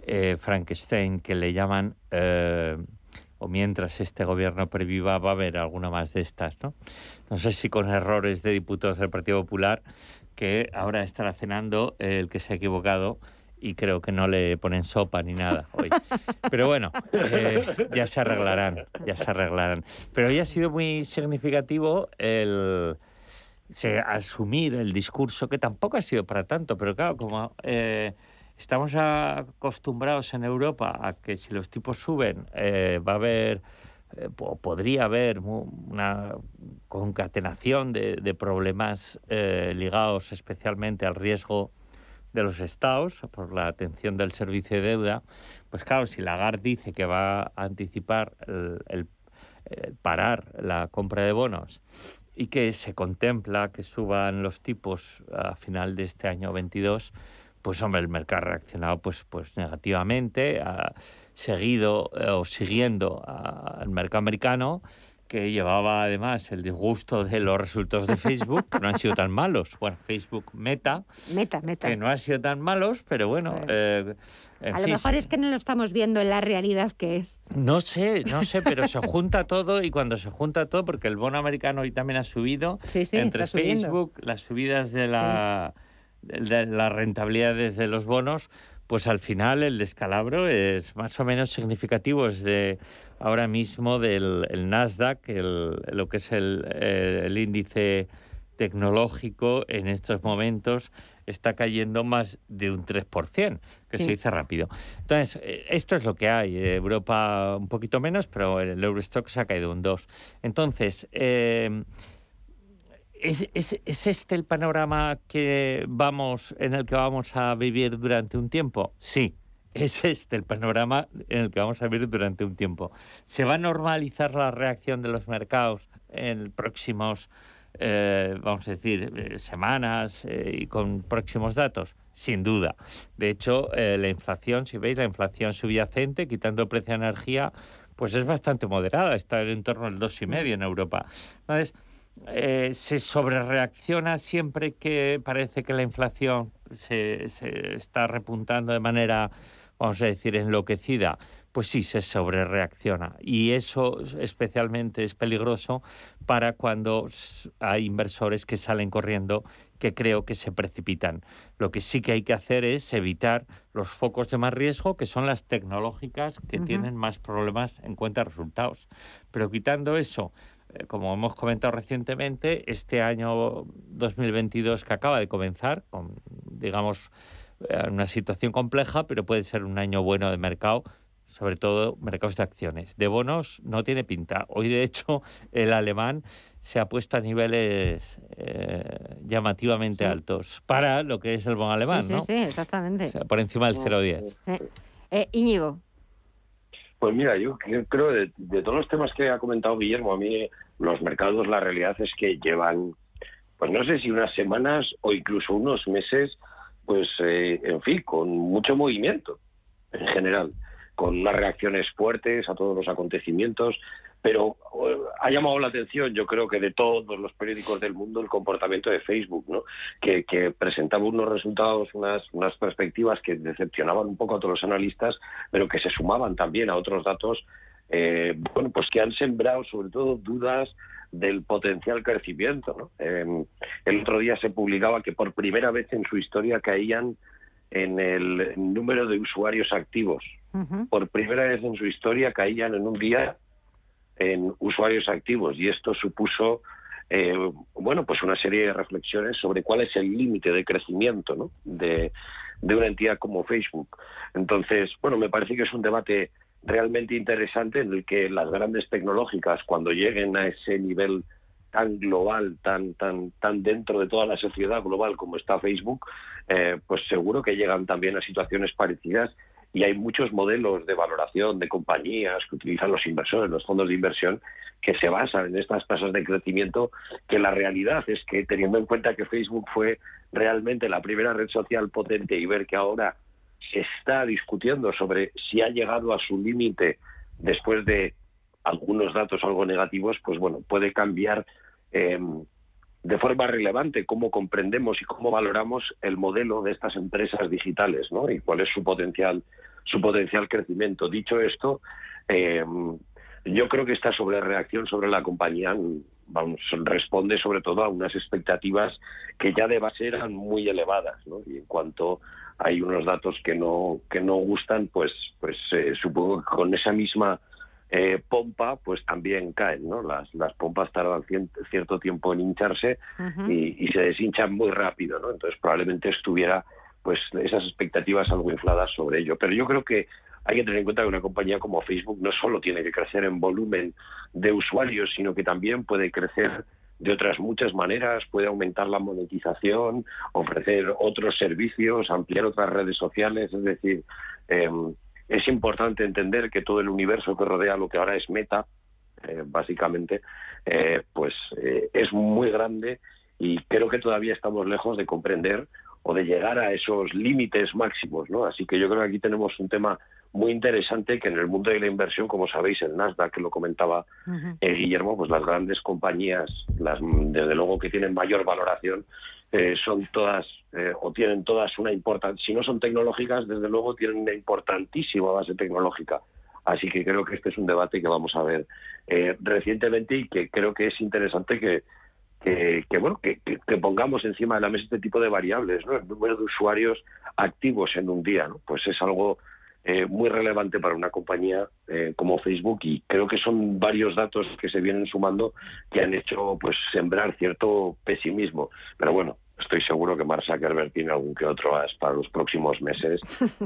eh, Frankenstein que le llaman, eh, o mientras este gobierno previva va a haber alguna más de estas, ¿no? No sé si con errores de diputados del Partido Popular, que ahora estará cenando el que se ha equivocado y creo que no le ponen sopa ni nada hoy. Pero bueno, eh, ya se arreglarán, ya se arreglarán. Pero hoy ha sido muy significativo el asumir el discurso, que tampoco ha sido para tanto, pero claro, como Estamos acostumbrados en Europa a que si los tipos suben eh, va a haber, eh, podría haber una concatenación de, problemas eh, ligados especialmente al riesgo de los estados por la atención del servicio de deuda. Pues claro, si Lagarde dice que va a anticipar el parar la compra de bonos y que se contempla que suban los tipos a final de este año 22, pues hombre, el mercado ha reaccionado pues, pues negativamente, ha seguido eh, o siguiendo al mercado americano, que llevaba además el disgusto de los resultados de Facebook, que no han sido tan malos. Bueno, Facebook Meta, Meta, Meta. que no han sido tan malos, pero bueno. Pues, eh, a lo mejor es que no lo estamos viendo en la realidad que es. No sé, no sé, pero se junta todo y cuando se junta todo, porque el bono americano hoy también ha subido, entre Facebook, las subidas de la de las rentabilidades de los bonos, pues al final el descalabro es más o menos significativo. Es de ahora mismo del Nasdaq, el, lo que es el, el, índice tecnológico en estos momentos está cayendo más de un 3%, que se dice rápido. Entonces, eh, esto es lo que hay. Europa un poquito menos, pero el Eurostock se ha caído un 2%. Entonces, eh, ¿Es, es, este el panorama que vamos, en el que vamos a vivir durante un tiempo? Sí, es este el panorama en el que vamos a vivir durante un tiempo. ¿Se va a normalizar la reacción de los mercados en próximos, eh, vamos a decir, eh, semanas eh, y con próximos datos? Sin duda. De hecho, la inflación, si veis, la inflación subyacente, quitando el precio de energía, pues es bastante moderada, está en torno al 2,5 en Europa. Entonces, eh, se sobrereacciona siempre que parece que la inflación se, está repuntando de manera, vamos a decir, enloquecida. Pues sí, se sobrereacciona. Y eso especialmente es peligroso para cuando hay inversores que salen corriendo que creo que se precipitan. Lo que sí que hay que hacer es evitar los focos de más riesgo, que son las tecnológicas que tienen más problemas en cuenta de resultados. Pero quitando eso, como hemos comentado recientemente, este año 2022 que acaba de comenzar, con, digamos, eh, una situación compleja, pero puede ser un año bueno de mercado, sobre todo mercados de acciones. De bonos no tiene pinta. Hoy, de hecho, el alemán se ha puesto a niveles eh, llamativamente altos para lo que es el bono alemán, sí, ¿no? Sí, exactamente. por encima del 0,10. Sí. Íñigo. Pues mira, yo creo de, de todos los temas que ha comentado Guillermo, a mí los mercados la realidad es que llevan, pues no sé si unas semanas o incluso unos meses, pues eh, en fin, con mucho movimiento en general, con unas reacciones fuertes a todos los acontecimientos, pero eh, ha llamado la atención, yo creo que de todos los periódicos del mundo, el comportamiento de Facebook, ¿no? que, que presentaba unos resultados, unas, unas perspectivas que decepcionaban un poco a todos los analistas, pero que se sumaban también a otros datos eh, bueno, pues que han sembrado sobre todo dudas del potencial crecimiento. Em, el otro día se publicaba que por primera vez en su historia caían en el número de usuarios activos. Por primera vez en su historia caían en un día en usuarios activos y esto supuso eh, bueno, pues una serie de reflexiones sobre cuál es el límite de crecimiento ¿no? de, de una entidad como Facebook. Entonces, bueno, me parece que es un debate realmente interesante en el que las grandes tecnológicas, cuando lleguen a ese nivel tan global, tan, tan, tan dentro de toda la sociedad global como está Facebook, eh, pues seguro que llegan también a situaciones parecidas y hay muchos modelos de valoración de compañías que utilizan los inversores, los fondos de inversión, que se basan en estas tasas de crecimiento, que la realidad es que teniendo en cuenta que Facebook fue realmente la primera red social potente y ver que ahora se está discutiendo sobre si ha llegado a su límite después de algunos datos algo negativos, pues bueno, puede cambiar eh, de forma relevante cómo comprendemos y cómo valoramos el modelo de estas empresas digitales, ¿no? Y cuál es su potencial, su potencial crecimiento. Dicho esto, eh, yo creo que esta sobrereacción sobre la compañía vamos, responde sobre todo a unas expectativas que ya de base eran muy elevadas, ¿no? Y en cuanto hay unos datos que no que no gustan, pues pues eh, supongo que con esa misma eh, pompa, pues también caen, ¿no? Las, las pompas tardan cierto tiempo en hincharse y, se deshinchan muy rápido, ¿no? Entonces probablemente estuviera pues esas expectativas algo infladas sobre ello. Pero yo creo que hay que tener en cuenta que una compañía como Facebook no solo tiene que crecer en volumen de usuarios, sino que también puede crecer de otras muchas maneras, puede aumentar la monetización, ofrecer otros servicios, ampliar otras redes sociales, es decir, eh, es importante entender que todo el universo que rodea lo que ahora es Meta, eh, básicamente, eh, pues eh, es muy grande y creo que todavía estamos lejos de comprender o de llegar a esos límites máximos, ¿no? Así que yo creo que aquí tenemos un tema muy interesante que en el mundo de la inversión, como sabéis, el Nasdaq, que lo comentaba Guillermo, pues las grandes compañías, las desde luego que tienen mayor valoración, eh, son todas eh, o tienen todas una importancia, si no son tecnológicas, desde luego tienen una importantísima base tecnológica. Así que creo que este es un debate que vamos a ver eh, recientemente y que creo que es interesante que, que, bueno que, pongamos encima de la mesa este tipo de variables, ¿no? El número de usuarios activos en un día, ¿no? Pues es algo muy relevante para una compañía como Facebook y creo que son varios datos que se vienen sumando que han hecho pues sembrar cierto pesimismo. Pero bueno, estoy seguro que Mark Zuckerberg tiene algún que otro as para los próximos meses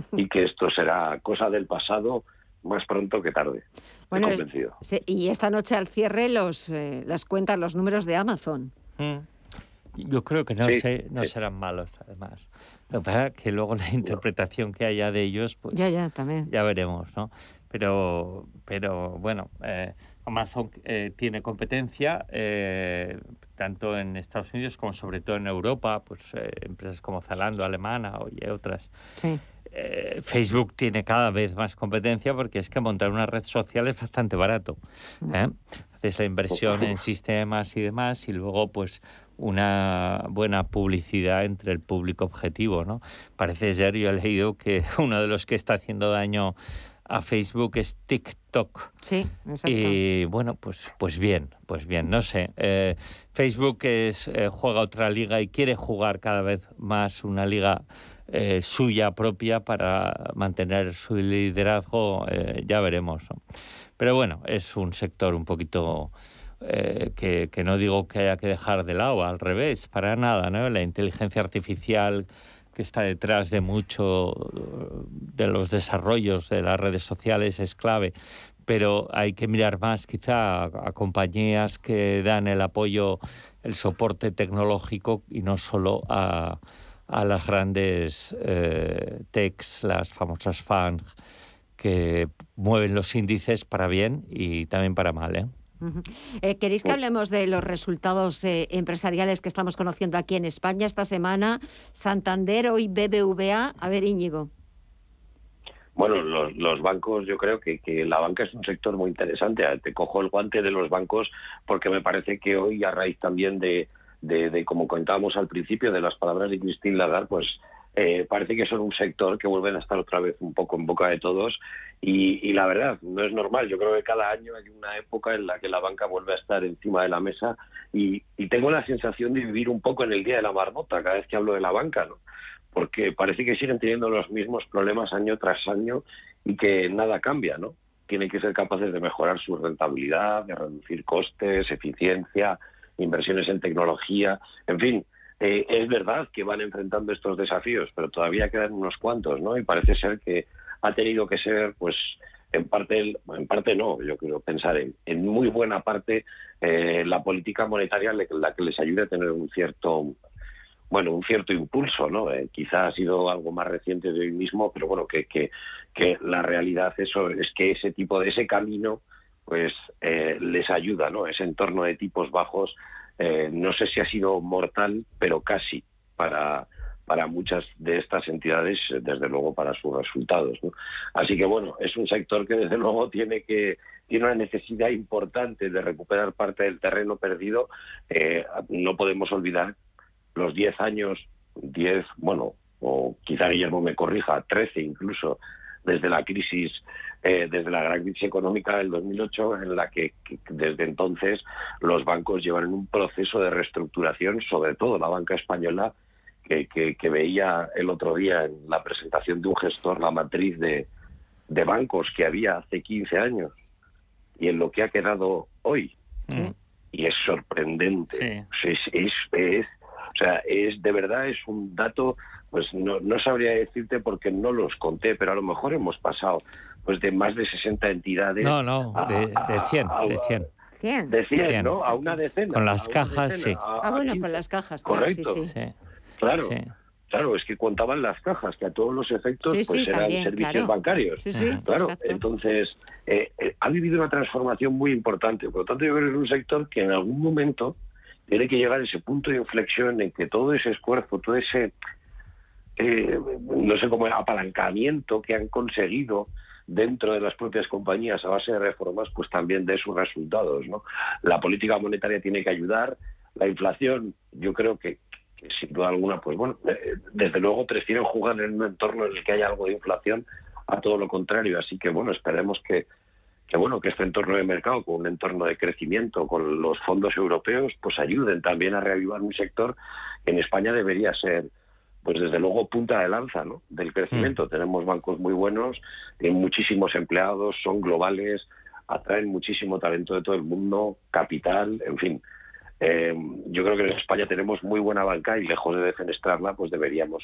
y que esto será cosa del pasado más pronto que tarde. Bueno, convencido. y esta noche al cierre los eh, las cuentas, los números de Amazon. Mm. Yo creo que no, no serán malos, además. Lo que pasa es que luego la interpretación que haya de ellos, pues ya, ya, también. ya veremos, ¿no? Pero, pero bueno, eh, Amazon eh, tiene competencia eh, tanto en Estados Unidos como sobre todo en Europa, pues eh, empresas como Zalando, Alemana y otras. Facebook tiene cada vez más competencia porque es que montar una red social es bastante barato. Haces la inversión en sistemas y demás y luego pues una buena publicidad entre el público objetivo, ¿no? Parece ser, yo he leído que uno de los que está haciendo daño a Facebook es TikTok. Sí, exacto. Y bueno, pues, pues bien, pues bien, no sé. Eh, Facebook es, eh, juega otra liga y quiere jugar cada vez más una liga eh, suya propia para mantener su liderazgo, ya veremos. Pero bueno, es un sector un poquito... que, que, no digo que haya que dejar de lado, al revés, para nada, ¿no? La inteligencia artificial que está detrás de mucho de los desarrollos de las redes sociales es clave, pero hay que mirar más quizá a, compañías que dan el apoyo, el soporte tecnológico y no solo a, las grandes eh, techs, las famosas FANG, que mueven los índices para bien y también para mal. ¿eh? Eh, ¿Queréis que hablemos de los resultados eh, empresariales que estamos conociendo aquí en España esta semana? Santander, hoy BBVA. A ver, Íñigo. Bueno, los, bancos, yo creo que, la banca es un sector muy interesante. Te cojo el guante de los bancos porque me parece que hoy, a raíz también de, de como comentábamos al principio, de las palabras de Christine Lagarde, pues eh, parece que son un sector que vuelven a estar otra vez un poco en boca de todos y, la verdad, no es normal. Yo creo que cada año hay una época en la que la banca vuelve a estar encima de la mesa y, tengo la sensación de vivir un poco en el día de la marmota cada vez que hablo de la banca, ¿no? porque parece que siguen teniendo los mismos problemas año tras año y que nada cambia, ¿no? Tienen que ser capaces de mejorar su rentabilidad, de reducir costes, eficiencia, inversiones en tecnología, en fin. Eh, es verdad que van enfrentando estos desafíos, pero todavía quedan unos cuantos, ¿no? Y parece ser que ha tenido que ser, pues, en parte, en parte no, yo quiero pensar en, en muy buena parte eh, la política monetaria la que les ayude a tener un cierto bueno, un cierto impulso, ¿no? Eh, quizá ha sido algo más reciente de hoy mismo, pero bueno, que, que, que la realidad eso es que ese tipo de ese camino pues les ayuda, ¿no? Ese entorno de tipos bajos, eh, no sé si ha sido mortal, pero casi para, para muchas de estas entidades, desde luego para sus resultados. Así que bueno, es un sector que desde luego tiene que tiene una necesidad importante de recuperar parte del terreno perdido. no podemos olvidar los 10 años, 10, bueno, o quizá Guillermo me corrija, 13 incluso, desde la crisis, eh, desde la gran crisis económica del 2008, en la que, desde entonces los bancos llevan en un proceso de reestructuración, sobre todo la banca española, que, que, veía el otro día en la presentación de un gestor la matriz de, de bancos que había hace 15 años y en lo que ha quedado hoy. Y es sorprendente. Es, es, es, o sea, es de verdad es un dato, pues no, no sabría decirte porque no los conté, pero a lo mejor hemos pasado pues de más de 60 entidades. No, no, de, de 100, de 100. 100. De 100, ¿no? A una decena. Con las cajas, sí. ah, bueno, con las cajas, claro, Correcto. sí, sí. Claro. Claro, es que contaban las cajas, que a todos los efectos pues eran servicios bancarios. claro, entonces eh, eh, ha vivido una transformación muy importante. Por lo tanto, yo creo que es un sector que en algún momento tiene que llegar a ese punto de inflexión en que todo ese esfuerzo, todo ese, eh, no sé cómo, apalancamiento que han conseguido dentro de las propias compañías a base de reformas, pues también dé sus resultados. ¿no? La política monetaria tiene que ayudar, la inflación, yo creo que, sin duda alguna, pues bueno, eh, desde luego prefieren jugar en un entorno en el que haya algo de inflación a todo lo contrario. Así que bueno, esperemos que, que bueno que este entorno de mercado, con un entorno de crecimiento, con los fondos europeos, pues ayuden también a reavivar un sector que en España debería ser, pues desde luego punta de lanza, ¿no? Del crecimiento. Mm. Tenemos bancos muy buenos, tienen muchísimos empleados, son globales, atraen muchísimo talento de todo el mundo, capital, en fin. Eh, yo creo que en España tenemos muy buena banca y lejos de defenestrarla, pues deberíamos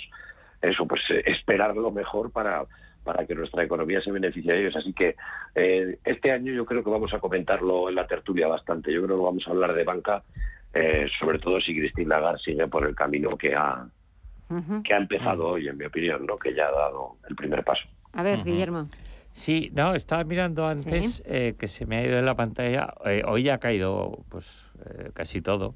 eso, pues eh, esperar lo mejor para para que nuestra economía se beneficie de ellos. Así que eh, este año yo creo que vamos a comentarlo en la tertulia bastante. Yo creo que vamos a hablar de banca, eh, sobre todo si Cristín Lagarde sigue por el camino que ha, que ha empezado hoy, en mi opinión, ¿no? que ya ha dado el primer paso. A ver, Guillermo. Sí, no, estaba mirando antes eh, que se me ha ido en la pantalla. hoy ha caído pues casi todo,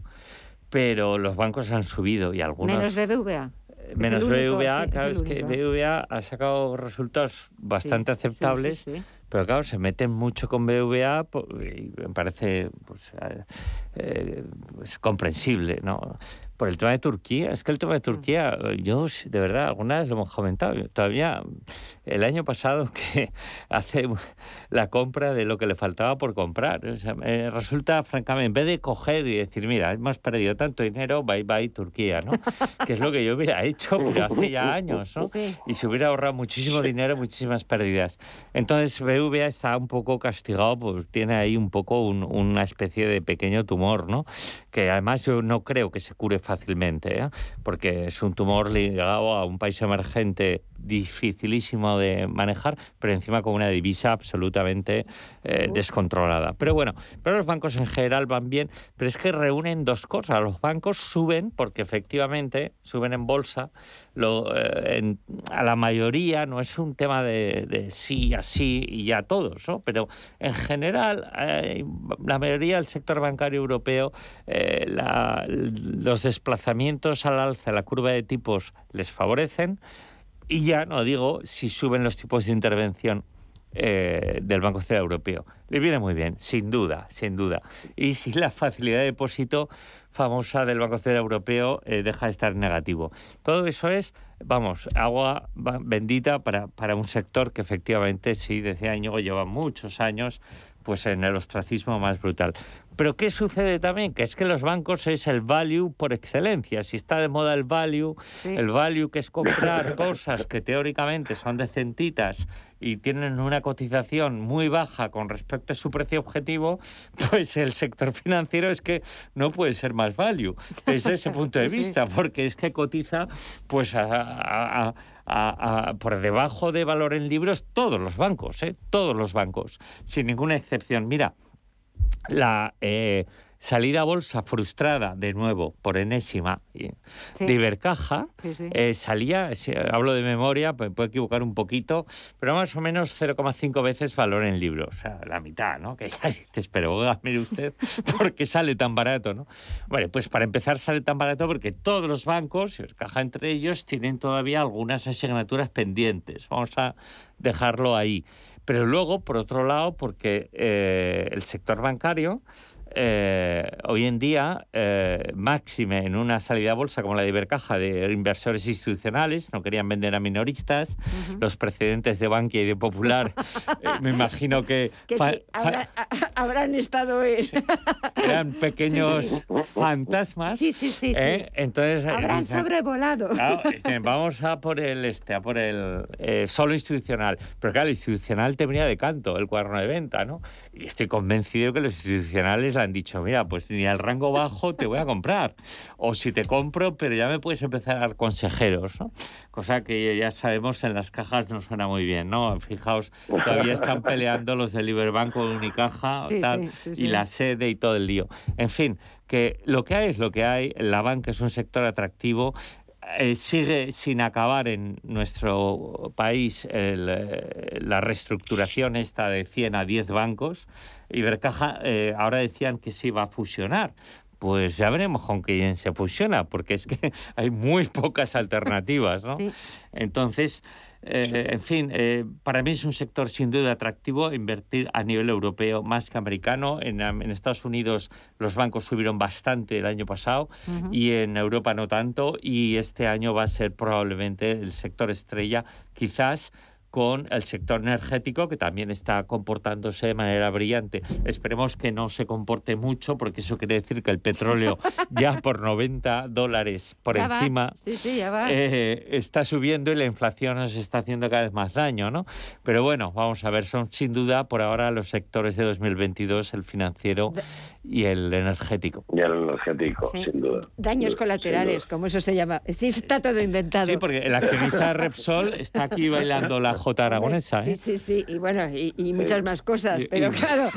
pero los bancos han subido y algunos... Menos BBVA. Menos BVA, claro, es, que BVA ha sacado resultados bastante aceptables, pero claro, se meten mucho con BVA y me parece pues, eh, eh, pues, comprensible, ¿no? Por el tema de Turquía. Es que el tema de Turquía, yo de verdad, alguna vez lo hemos comentado. Todavía el año pasado que hace la compra de lo que le faltaba por comprar. resulta, francamente, en vez de coger y decir, mira, hemos perdido tanto dinero, bye bye Turquía, ¿no? que es lo que yo hubiera hecho, pero hace ya años, ¿no? Y se hubiera ahorrado muchísimo dinero, muchísimas pérdidas. Entonces, BVA está un poco castigado, pues tiene ahí un poco una especie de pequeño tumor, ¿no? Que además yo no creo que se cure fácilmente, ¿eh? porque es un tumor ligado a un país emergente dificilísimo de manejar, pero encima con una divisa absolutamente eh, descontrolada. Pero bueno, pero los bancos en general van bien, pero es que reúnen dos cosas. Los bancos suben porque efectivamente suben en bolsa, lo, eh, a la mayoría no es un tema de, sí, así y ya todos, ¿no? pero en general la mayoría del sector bancario europeo, la, los desplazamientos al alza, la curva de tipos les favorecen y ya no digo si suben los tipos de intervención eh, del Banco Central Europeo. Le viene muy bien, sin duda, sin duda. Y si la facilidad de depósito famosa del Banco Central Europeo eh, deja de estar negativo. Todo eso es, vamos, agua bendita para, para un sector que efectivamente, sí, decía Íñigo, lleva muchos años pues en el ostracismo más brutal. Pero ¿qué sucede también? Que es que los bancos es el value por excelencia. Si está de moda el value, el value que es comprar cosas que teóricamente son decentitas y tienen una cotización muy baja con respecto a su precio objetivo, pues el sector financiero es que no puede ser más value desde ese punto de vista, porque es que cotiza pues por debajo de valor en libros todos los bancos, ¿eh? todos los bancos, sin ninguna excepción. Mira, la... Eh, salida a bolsa frustrada de nuevo por enésima de Ibercaja eh, salía, hablo de memoria, pues puedo equivocar un poquito, pero más o menos 0,5 veces valor en libros, o sea, la mitad, ¿no? Que ya dices, pero mire usted, ¿por qué sale tan barato, no? Bueno, pues para empezar sale tan barato porque todos los bancos, Ibercaja entre ellos, tienen todavía algunas asignaturas pendientes. Vamos a dejarlo ahí. Pero luego, por otro lado, porque eh, el sector bancario eh, hoy en día, eh, máxime en una salida a bolsa como la de Ibercaja de inversores institucionales, no querían vender a minoristas, los precedentes de Bankia y de Popular, eh, me imagino que... habrán estado... eran pequeños fantasmas. Sí, sí, sí. Entonces, habrán sobrevolado. vamos a por el, este, a por el solo institucional. Pero claro, el institucional te venía de canto, el cuaderno de venta, ¿no? Y estoy convencido que los institucionales han dicho, mira, pues ni al rango bajo te voy a comprar. O si te compro, pero ya me puedes empezar a dar consejeros, ¿no? Cosa que ya sabemos en las cajas no suena muy bien, ¿no? Fijaos, todavía están peleando los de Liberbank con Unicaja tal, y la sede y todo el lío. En fin, que lo que hay es lo que hay, la banca es un sector atractivo, eh, sigue sin acabar en nuestro país eh, la reestructuración esta de 100 a 10 bancos. Ibercaja eh, ahora decían que se iba a fusionar. Pues ya veremos con quién se fusiona, porque es que hay muy pocas alternativas, ¿no? Entonces, eh, en fin, eh, para mí es un sector sin duda atractivo invertir a nivel europeo más que americano. En, Estados Unidos los bancos subieron bastante el año pasado y en Europa no tanto. Y este año va a ser probablemente el sector estrella, quizás con el sector energético que también está comportándose de manera brillante. Esperemos que no se comporte mucho porque eso quiere decir que el petróleo ya por 90 dólares por encima eh, está subiendo y la inflación nos está haciendo cada vez más daño, ¿no? Pero bueno, vamos a ver, son sin duda por ahora los sectores de 2022, el financiero y el energético. Y el energético, sin duda. Daños colaterales, como eso se llama. Sí, está todo inventado. Sí, porque el accionista Repsol está aquí bailando la J aragonesa. Sí, ¿eh? sí, sí, y bueno, y, muchas más cosas. Pero claro,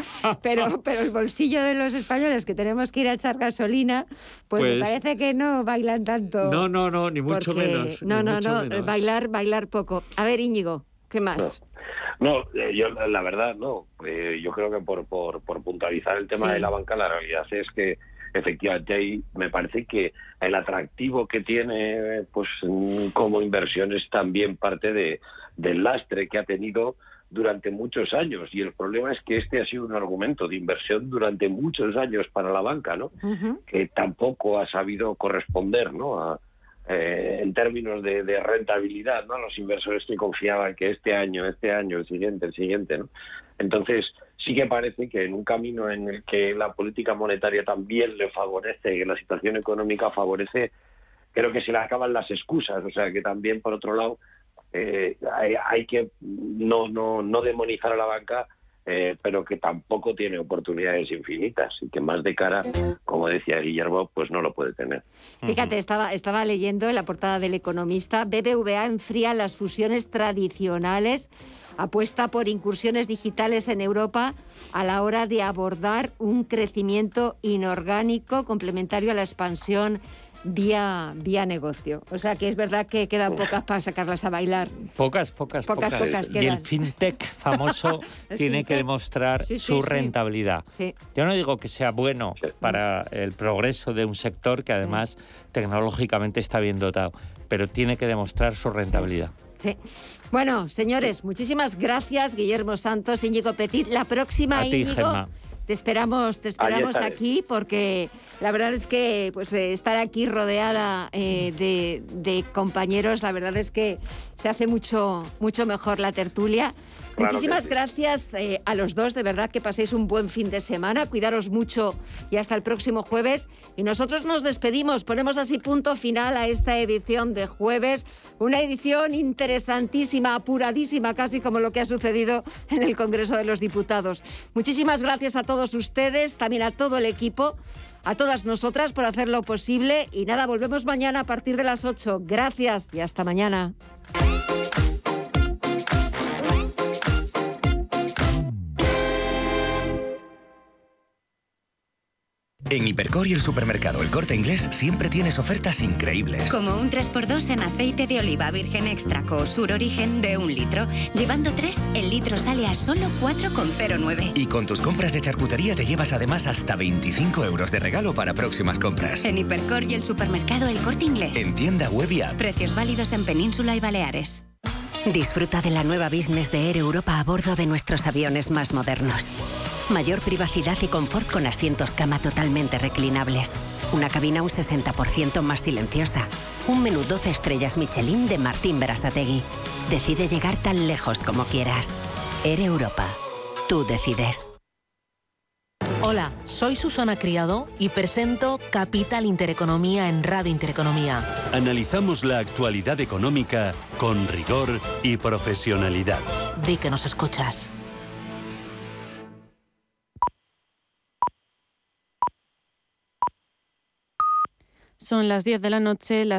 pero, pero el bolsillo de los españoles que tenemos que ir a echar gasolina, pues, me pues parece que no bailan tanto. No, no, no, ni mucho menos. No, no, no, bailar, bailar poco. A ver, Íñigo, ¿qué más? No, eh, yo la verdad no. Eh, yo creo que por, por, puntualizar el tema de la banca, la realidad es que efectivamente ahí me parece que el atractivo que tiene pues como inversión es también parte de, del lastre que ha tenido durante muchos años y el problema es que este ha sido un argumento de inversión durante muchos años para la banca, ¿no? Que tampoco ha sabido corresponder, ¿no? A, eh, en términos de, rentabilidad, ¿no? Los inversores que confiaban que este año, este año, el siguiente, el siguiente, ¿no? Entonces, sí que parece que en un camino en el que la política monetaria también le favorece, que la situación económica favorece, creo que se le acaban las excusas, o sea, que también, por otro lado, eh, hay, hay, que no, no, no demonizar a la banca eh, pero que tampoco tiene oportunidades infinitas y que más de cara, como decía Guillermo, pues no lo puede tener. Fíjate, estaba, estaba leyendo en la portada del Economista, BBVA enfría las fusiones tradicionales, apuesta por incursiones digitales en Europa a la hora de abordar un crecimiento inorgánico complementario a la expansión vía, vía negocio. O sea que es verdad que quedan pocas para sacarlas a bailar. Pocas, pocas, pocas. pocas, y el fintech famoso tiene que demostrar su rentabilidad. Yo no digo que sea bueno para el progreso de un sector que además tecnológicamente está bien dotado, pero tiene que demostrar su rentabilidad. Sí. Bueno, señores, muchísimas gracias, Guillermo Santos, Íñigo Petit. La próxima, a ti, te esperamos, te esperamos aquí porque la verdad es que pues eh, estar aquí rodeada eh, de, compañeros, la verdad es que se hace mucho, mucho mejor la tertulia. Muchísimas gracias eh, a los dos, de verdad que paséis un buen fin de semana, cuidaros mucho y hasta el próximo jueves. Y nosotros nos despedimos, ponemos así punto final a esta edición de jueves, una edición interesantísima, apuradísima, casi como lo que ha sucedido en el Congreso de los Diputados. Muchísimas gracias a todos ustedes, también a todo el equipo a todas nosotras por hacerlo posible. Y nada, volvemos mañana a partir de las 8. Gracias y hasta mañana. En Hipercor y el supermercado El Corte Inglés siempre tienes ofertas increíbles. Como un 3x2 en aceite de oliva virgen extra Sur Origen de un litro. Llevando 3, el litro sale a solo 4,09. Y con tus compras de charcutería te llevas además hasta 25 euros de regalo para próximas compras. En Hipercor y el supermercado El Corte Inglés. En tienda web y app. Precios válidos en Península y Baleares. Disfruta de la nueva business de Air Europa a bordo de nuestros aviones más modernos. Mayor privacidad y confort con asientos cama totalmente reclinables. Una cabina un 60% más silenciosa. Un menú 12 estrellas Michelin de Martín Berasategui. Decide llegar tan lejos como quieras. Air Europa. Tú decides. Hola, soy Susana Criado y presento Capital Intereconomía en Radio Intereconomía. Analizamos la actualidad económica con rigor y profesionalidad. Di que nos escuchas. Son las 10 de la noche. Las